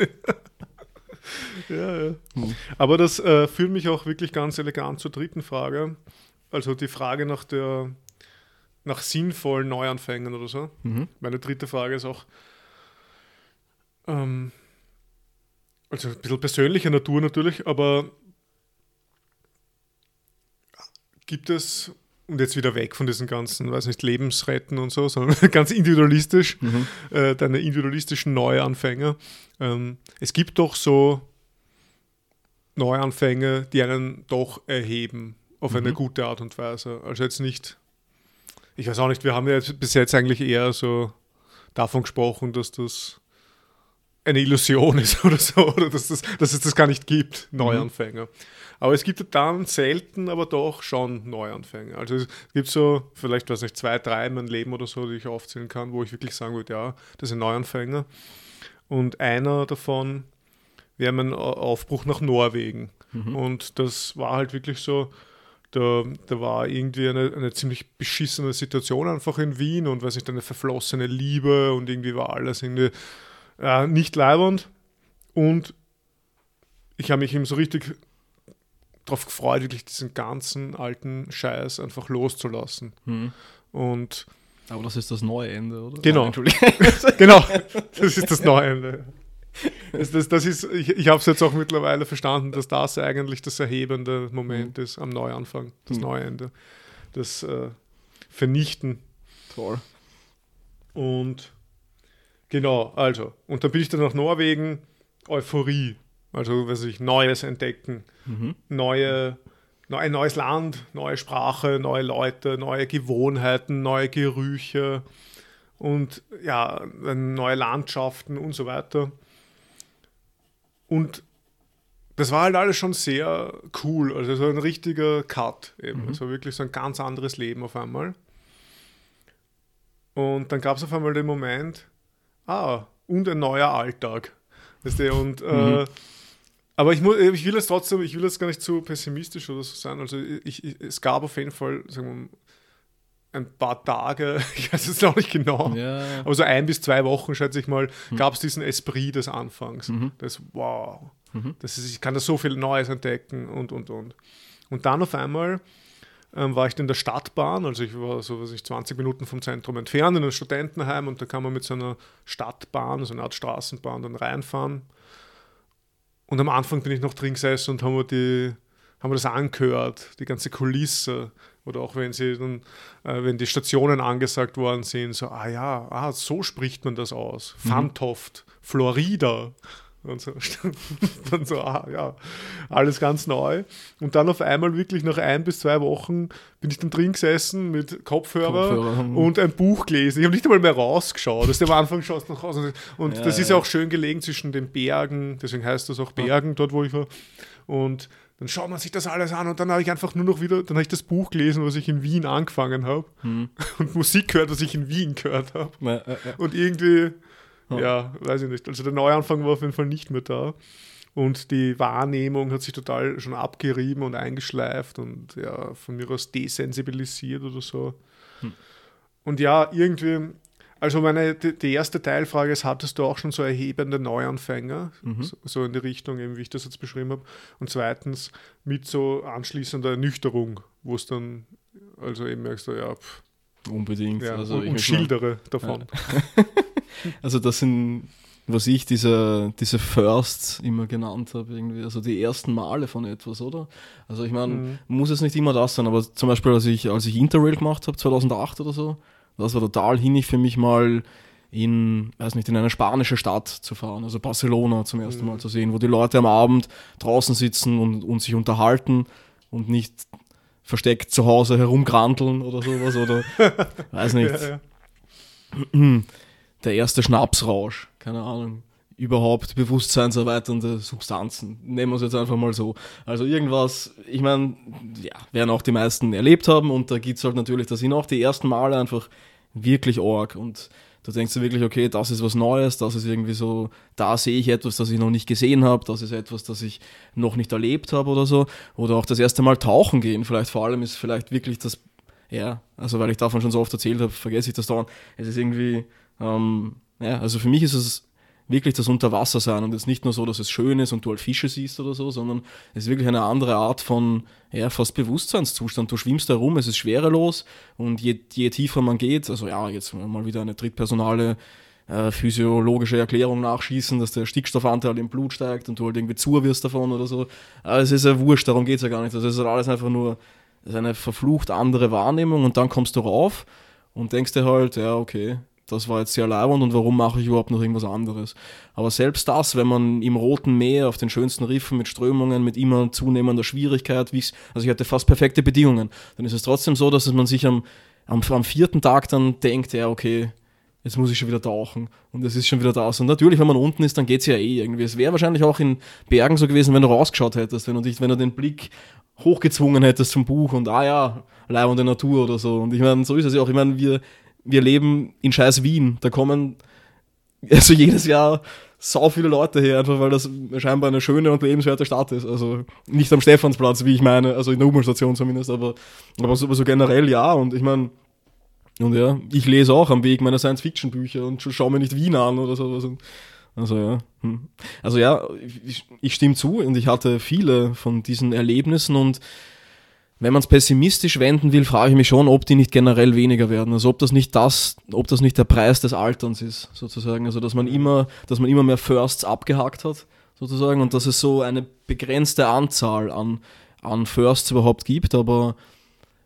Ja, ja. Hm. Aber das äh, führt mich auch wirklich ganz elegant zur dritten Frage. Also die Frage nach der nach sinnvollen Neuanfängen oder so. Mhm. Meine dritte Frage ist auch, ähm, also ein bisschen persönlicher Natur natürlich, aber gibt es und jetzt wieder weg von diesen ganzen, weiß nicht, Lebensretten und so, sondern ganz individualistisch, mhm. äh, deine individualistischen Neuanfänger. Ähm, es gibt doch so Neuanfänge, die einen doch erheben auf mhm. eine gute Art und Weise. Also jetzt nicht, ich weiß auch nicht, wir haben ja bis jetzt eigentlich eher so davon gesprochen, dass das eine Illusion ist oder so, oder dass, das, dass es das gar nicht gibt. Neuanfänger. Mhm. Aber es gibt dann selten, aber doch schon Neuanfänge. Also es gibt so, vielleicht weiß nicht, zwei, drei in meinem Leben oder so, die ich aufzählen kann, wo ich wirklich sagen würde, ja, das sind Neuanfänger. Und einer davon wäre mein Aufbruch nach Norwegen. Mhm. Und das war halt wirklich so, da, da war irgendwie eine, eine ziemlich beschissene Situation einfach in Wien und weiß nicht, eine verflossene Liebe und irgendwie war alles irgendwie äh, nicht leibend. Und ich habe mich eben so richtig darauf gefreut, wirklich diesen ganzen alten Scheiß einfach loszulassen. Mhm. Und aber das ist das neue Ende, oder? Genau. genau, das ist das neue Ende. Das, das, das ist, ich ich habe es jetzt auch mittlerweile verstanden, dass das eigentlich das erhebende Moment mhm. ist am Neuanfang, das mhm. neue Ende. Das äh, Vernichten. Toll. Und genau, also, und dann bin ich dann nach Norwegen, Euphorie. Also, weiß ich, Neues entdecken, mhm. neue, ein neues Land, neue Sprache, neue Leute, neue Gewohnheiten, neue Gerüche und ja, neue Landschaften und so weiter. Und das war halt alles schon sehr cool. Also so ein richtiger Cut eben. Mhm. Es war wirklich so ein ganz anderes Leben auf einmal. Und dann gab es auf einmal den Moment, ah, und ein neuer Alltag. Weißt du, und mhm. äh, aber ich, muss, ich will jetzt trotzdem, ich will jetzt gar nicht zu pessimistisch oder so sein. Also ich, ich, es gab auf jeden Fall, sagen wir ein paar Tage, ich weiß es noch nicht genau, ja. aber so ein bis zwei Wochen, schätze ich mal, mhm. gab es diesen Esprit des Anfangs. Mhm. Das, wow, mhm. das ist, ich kann da so viel Neues entdecken und, und, und. Und dann auf einmal war ich in der Stadtbahn, also ich war so was ich 20 Minuten vom Zentrum entfernt in einem Studentenheim und da kann man mit so einer Stadtbahn, so einer Art Straßenbahn dann reinfahren und am Anfang bin ich noch drin gesessen und haben wir, die, haben wir das angehört, die ganze Kulisse. Oder auch wenn sie dann, äh, wenn die Stationen angesagt worden sind, so, ah ja, ah, so spricht man das aus. Mhm. Fantoft, Florida. Und so, dann so, ah, ja, alles ganz neu. Und dann auf einmal wirklich nach ein bis zwei Wochen bin ich dann drin gesessen mit Kopfhörer, Kopfhörer. und ein Buch gelesen. Ich habe nicht einmal mehr rausgeschaut. Das am Anfang schaust nach raus. Und ja, das ist ja auch schön gelegen zwischen den Bergen, deswegen heißt das auch Bergen, dort wo ich war. Und dann schaut man sich das alles an und dann habe ich einfach nur noch wieder, dann habe ich das Buch gelesen, was ich in Wien angefangen habe hm. und Musik gehört, was ich in Wien gehört habe. Ja, ja, ja. Und irgendwie ja. ja, weiß ich nicht. Also der Neuanfang war auf jeden Fall nicht mehr da. Und die Wahrnehmung hat sich total schon abgerieben und eingeschleift und ja, von mir aus desensibilisiert oder so. Hm. Und ja, irgendwie, also meine, die, die, erste Teilfrage ist, hattest du auch schon so erhebende Neuanfänger, mhm. so, so, in die Richtung, eben wie ich das jetzt beschrieben habe. Und zweitens mit so anschließender Ernüchterung, wo es dann, also eben merkst du, ja, pff, Unbedingt. Ja, also und, und schildere davon. Ja. also das sind, was ich diese, diese Firsts immer genannt habe, irgendwie, also die ersten Male von etwas, oder? Also ich meine, mhm. muss es nicht immer das sein, aber zum Beispiel, als ich, als ich Interrail gemacht habe, 2008 oder so, das war total hinig für mich mal in, weiß nicht, in eine spanische Stadt zu fahren, also Barcelona zum ersten mhm. Mal zu sehen, wo die Leute am Abend draußen sitzen und, und sich unterhalten und nicht versteckt zu Hause herumgranteln oder sowas oder weiß nicht. Ja, ja. Der erste Schnapsrausch, keine Ahnung. Überhaupt bewusstseinserweiternde Substanzen. Nehmen wir es jetzt einfach mal so. Also irgendwas, ich meine, ja, werden auch die meisten erlebt haben und da gibt es halt natürlich, da sind auch die ersten Male einfach wirklich arg und da denkst du wirklich, okay, das ist was Neues, das ist irgendwie so, da sehe ich etwas, das ich noch nicht gesehen habe, das ist etwas, das ich noch nicht erlebt habe oder so. Oder auch das erste Mal tauchen gehen, vielleicht vor allem ist vielleicht wirklich das, ja, also weil ich davon schon so oft erzählt habe, vergesse ich das dauernd. Es ist irgendwie, ähm, ja, also für mich ist es wirklich das Unterwassersein und es ist nicht nur so, dass es schön ist und du halt Fische siehst oder so, sondern es ist wirklich eine andere Art von, ja, fast Bewusstseinszustand. Du schwimmst herum, es ist schwerelos und je, je tiefer man geht, also ja, jetzt mal wieder eine drittpersonale äh, physiologische Erklärung nachschießen, dass der Stickstoffanteil im Blut steigt und du halt irgendwie zu wirst davon oder so. Aber es ist ja wurscht, darum geht es ja gar nicht. Also es ist halt alles einfach nur eine verflucht andere Wahrnehmung und dann kommst du rauf und denkst dir halt, ja, okay, das war jetzt sehr leibend und warum mache ich überhaupt noch irgendwas anderes? Aber selbst das, wenn man im Roten Meer auf den schönsten Riffen mit Strömungen, mit immer zunehmender Schwierigkeit, also ich hatte fast perfekte Bedingungen, dann ist es trotzdem so, dass man sich am, am, am vierten Tag dann denkt, ja, okay, jetzt muss ich schon wieder tauchen und es ist schon wieder da. Und natürlich, wenn man unten ist, dann geht es ja eh irgendwie. Es wäre wahrscheinlich auch in Bergen so gewesen, wenn du rausgeschaut hättest, wenn du, dich, wenn du den Blick hochgezwungen hättest zum Buch und ah ja, leibende Natur oder so. Und ich meine, so ist es ja auch. Ich meine, wir, wir leben in scheiß Wien. Da kommen also jedes Jahr so viele Leute her, einfach weil das scheinbar eine schöne und lebenswerte Stadt ist. Also nicht am Stephansplatz, wie ich meine, also in der U-Bahn-Station zumindest, aber, aber, so, so generell ja. Und ich meine, und ja, ich lese auch am Weg meine Science-Fiction-Bücher und schaue mir nicht Wien an oder sowas. Also ja. Hm. Also ja, ich, ich stimme zu und ich hatte viele von diesen Erlebnissen und wenn man es pessimistisch wenden will, frage ich mich schon, ob die nicht generell weniger werden. Also ob das nicht das, ob das nicht der Preis des Alterns ist, sozusagen. Also dass man immer, dass man immer mehr Firsts abgehakt hat, sozusagen, und dass es so eine begrenzte Anzahl an, an Firsts überhaupt gibt, aber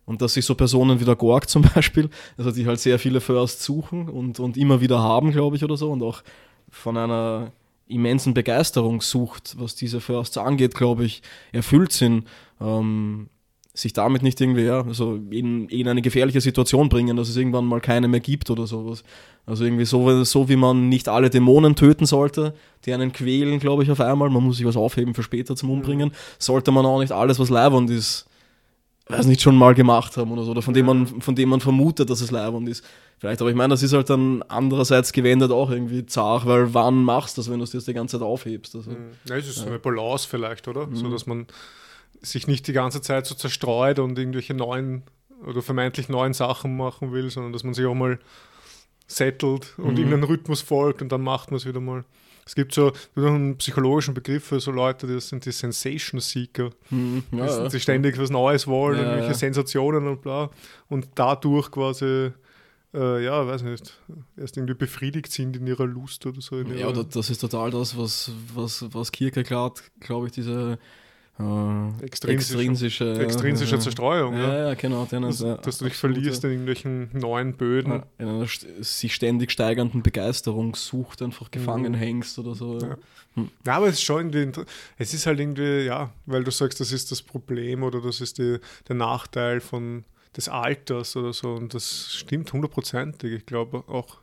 und dass sich so Personen wie der Gorg zum Beispiel, also die halt sehr viele Firsts suchen und, und immer wieder haben, glaube ich, oder so, und auch von einer immensen Begeisterung sucht, was diese Firsts angeht, glaube ich, erfüllt sind. Ähm, sich damit nicht irgendwie ja, also in, in eine gefährliche Situation bringen, dass es irgendwann mal keine mehr gibt oder sowas. Also irgendwie so, so wie man nicht alle Dämonen töten sollte, die einen quälen, glaube ich, auf einmal, man muss sich was aufheben für später zum Umbringen, sollte man auch nicht alles, was leibend ist, weiß nicht, schon mal gemacht haben oder so, oder von dem man, von dem man vermutet, dass es leibend ist. Vielleicht, aber ich meine, das ist halt dann andererseits gewendet auch irgendwie zart, weil wann machst du das, wenn du es dir die ganze Zeit aufhebst? Also, ja, es ist ja. eine Balance vielleicht, oder? Mhm. So, dass man sich nicht die ganze Zeit so zerstreut und irgendwelche neuen oder vermeintlich neuen Sachen machen will, sondern dass man sich auch mal settelt und mhm. irgendeinen Rhythmus folgt und dann macht man es wieder mal. Es gibt so einen psychologischen Begriff für so Leute, das sind die Sensation Seeker. Mhm. Ja, die, ja. ständig was Neues wollen, ja, irgendwelche Sensationen und bla. Und dadurch quasi äh, ja, weiß nicht, erst irgendwie befriedigt sind in ihrer Lust oder so. ja, das ist total das, was, was, was Kierkegaard, glaube ich, diese äh, extrinsische, extrinsische, extrinsische ja, Zerstreuung. Ja, ja, genau. dass, dass du dich verlierst in irgendwelchen neuen Böden. in einer sich ständig steigernden Begeisterungssucht einfach gefangen mhm. hängst oder so. Ja. Hm. ja. aber es ist schon irgendwie, es ist halt irgendwie, ja, weil du sagst, das ist das Problem oder das ist die, der Nachteil von des Alters oder so. Und das stimmt hundertprozentig. Ich glaube auch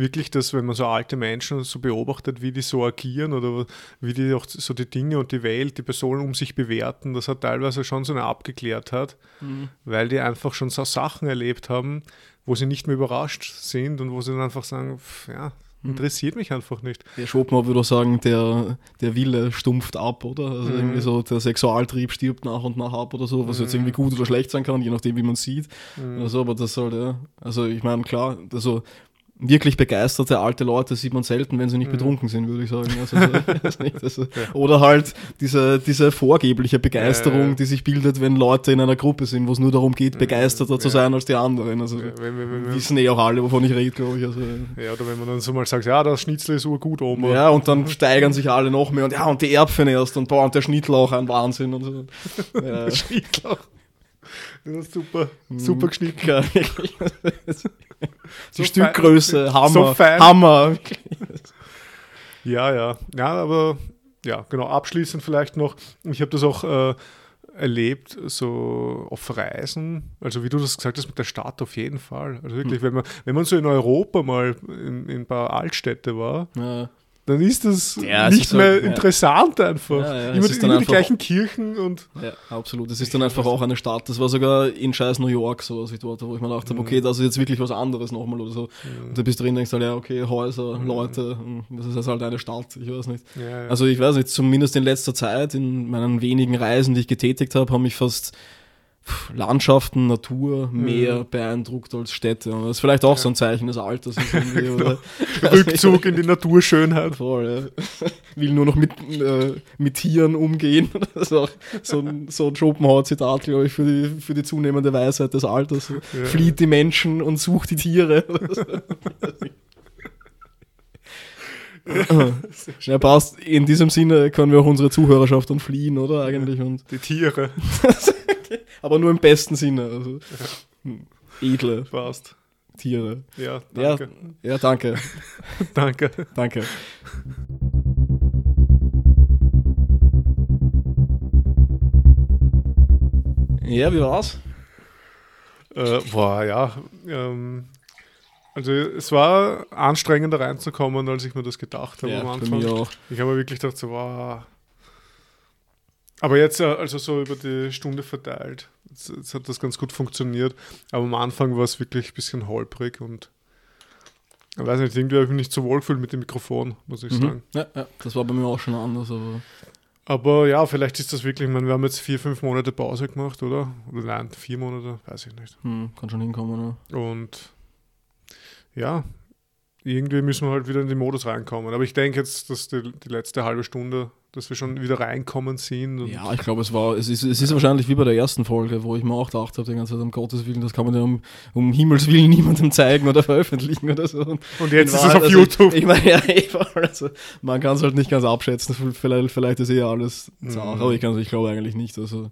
wirklich, dass wenn man so alte Menschen so beobachtet, wie die so agieren oder wie die auch so die Dinge und die Welt, die Personen um sich bewerten, das hat teilweise schon so eine Abgeklärtheit, mhm. weil die einfach schon so Sachen erlebt haben, wo sie nicht mehr überrascht sind und wo sie dann einfach sagen, pff, ja, hm. interessiert mich einfach nicht. Der Schopenhauer würde sagen, der, der Wille stumpft ab, oder? Also mhm. irgendwie so, der Sexualtrieb stirbt nach und nach ab oder so, was mhm. jetzt irgendwie gut oder schlecht sein kann, je nachdem, wie man sieht. Mhm. Also, aber das soll, ja. Also ich meine, klar, also wirklich begeisterte alte Leute sieht man selten, wenn sie nicht mhm. betrunken sind, würde ich sagen. Also, also, oder halt diese, diese vorgebliche Begeisterung, ja, ja. die sich bildet, wenn Leute in einer Gruppe sind, wo es nur darum geht, mhm. begeisterter zu sein als die anderen. Also wenn, wenn, wenn, wissen eh auch alle, wovon ich rede, glaube ich. Also, ja, oder wenn man dann so mal sagt, ja, das Schnitzel ist urgut, Oma. Ja, und dann steigern sich alle noch mehr und ja, und die Erbsen erst und boah, und der Schnittlauch ein Wahnsinn und so. Ja. Schnittlauch. Das ist super, mhm. super geschnitten. Die so Stückgröße, Hammer. So Hammer. ja, ja. Ja, aber ja, genau. Abschließend vielleicht noch, ich habe das auch äh, erlebt, so auf Reisen, also wie du das gesagt hast, mit der Stadt auf jeden Fall. Also wirklich, hm. wenn man, wenn man so in Europa mal in, in ein paar Altstädte war, ja dann ist das ja, nicht ist mehr so, interessant ja. einfach. Ja, immer, immer die gleichen Kirchen und. Ja, absolut. Es ist dann einfach auch eine Stadt. Das war sogar in scheiß New York so, was ich dort, wo ich mir gedacht habe, okay, das ist jetzt wirklich was anderes nochmal oder so. Und da bist du drin und denkst halt, ja, okay, Häuser, Leute, das ist halt eine Stadt, ich weiß nicht. Also ich weiß nicht, zumindest in letzter Zeit, in meinen wenigen Reisen, die ich getätigt habe, haben mich fast Landschaften, Natur mehr mhm. beeindruckt als Städte. Und das ist vielleicht auch ja. so ein Zeichen des Alters. genau. Rückzug in die Naturschönheit. Voll, ja. Will nur noch mit, äh, mit Tieren umgehen. Das ist auch so ein, so ein Schopenhauer-Zitat, glaube ich, für die, für die zunehmende Weisheit des Alters. Ja. Flieht die Menschen und sucht die Tiere. Ja, passt. In diesem Sinne können wir auch unsere Zuhörerschaft dann fliehen, oder? Eigentlich. Und, Die Tiere. aber nur im besten Sinne. Also, edle Passt. Tiere. Ja, Ja, danke. ja, danke. Danke. Danke. Ja, wie war's? Äh, boah, ja. Ähm, also es war anstrengender reinzukommen, als ich mir das gedacht habe am bei Anfang. Ich habe mir wirklich gedacht, so, wow. Aber jetzt, äh, also so über die Stunde verteilt, jetzt, jetzt hat das ganz gut funktioniert. Aber am Anfang war es wirklich ein bisschen holprig und ich weiß nicht, irgendwie habe ich mich nicht so wohl gefühlt mit dem Mikrofon, muss ich Mhm. sagen. Ja, ja, das war bei mir auch schon anders, aber Aber ja, vielleicht ist das wirklich, ich meine, wir haben jetzt vier, fünf Monate Pause gemacht, oder? Oder nein, vier Monate, weiß ich nicht. hm, kann schon hinkommen. Ja. Und ja, irgendwie müssen wir halt wieder in den Modus reinkommen. Aber ich denke jetzt, dass die, die letzte halbe Stunde, dass wir schon wieder reinkommen sind. Ja, ich glaube, es war, es ist, es ist wahrscheinlich wie bei der ersten Folge, wo ich mir auch gedacht habe, die ganze Zeit, um Gottes Willen, das kann man ja um, um Himmels Willen niemandem zeigen oder veröffentlichen oder so. Und Und jetzt ist es auf also YouTube. Ich, meine, ja, also, man kann es halt nicht ganz abschätzen, vielleicht, vielleicht ist eh alles zart, Mhm. aber ich, ich glaube eigentlich nicht. Also,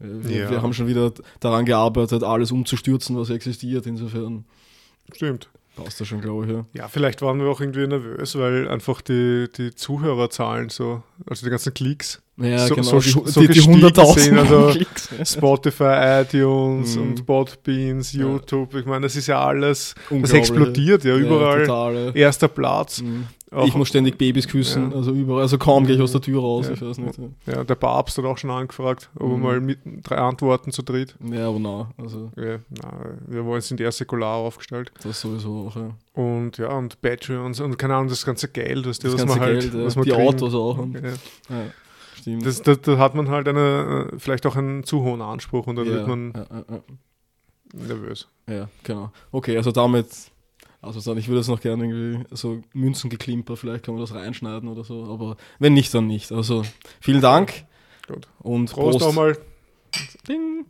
äh, wir, Ja. wir haben schon wieder daran gearbeitet, alles umzustürzen, was existiert, insofern Stimmt. Passt das schon, glaube ich. Ja. Ja, vielleicht waren wir auch irgendwie nervös, weil einfach die, die Zuhörerzahlen so, also die ganzen Klicks, Ja, So- genau, so so die, die gestiegen 100.000 sind, also- Klicks. ja. Spotify, iTunes Mhm. und Podbeans, Ja. YouTube, ich meine, das ist ja alles, das explodiert ja überall. total, ja. Erster Platz. Mhm. Auch- ich muss ständig Babys küssen, Ja. also überall, also kaum gehe ich aus der Tür raus, Ja. ich weiß nicht. Ja, der Papst hat auch schon angefragt, ob er Mhm. mal mit drei Antworten zu dritt. Ja, aber na, also Ja, na, wir wollen sind eher säkular aufgestellt. das sowieso auch, ja. Und ja, und Patreons und keine Ahnung, das ganze Geld, was, Das was ganze man halt, Geld, was man die kriegen. Autos auch. Und, Ja. stimmt. Das, da, da hat man halt eine, vielleicht auch einen zu hohen Anspruch und dann wird man nervös. Ja, genau. Okay, also damit, also dann, ich würde jetzt noch gerne irgendwie so Münzengeklimper, vielleicht kann man das reinschneiden oder so, aber wenn nicht, dann nicht. Also vielen Dank Gut. und Prost Prost. nochmal. Ding.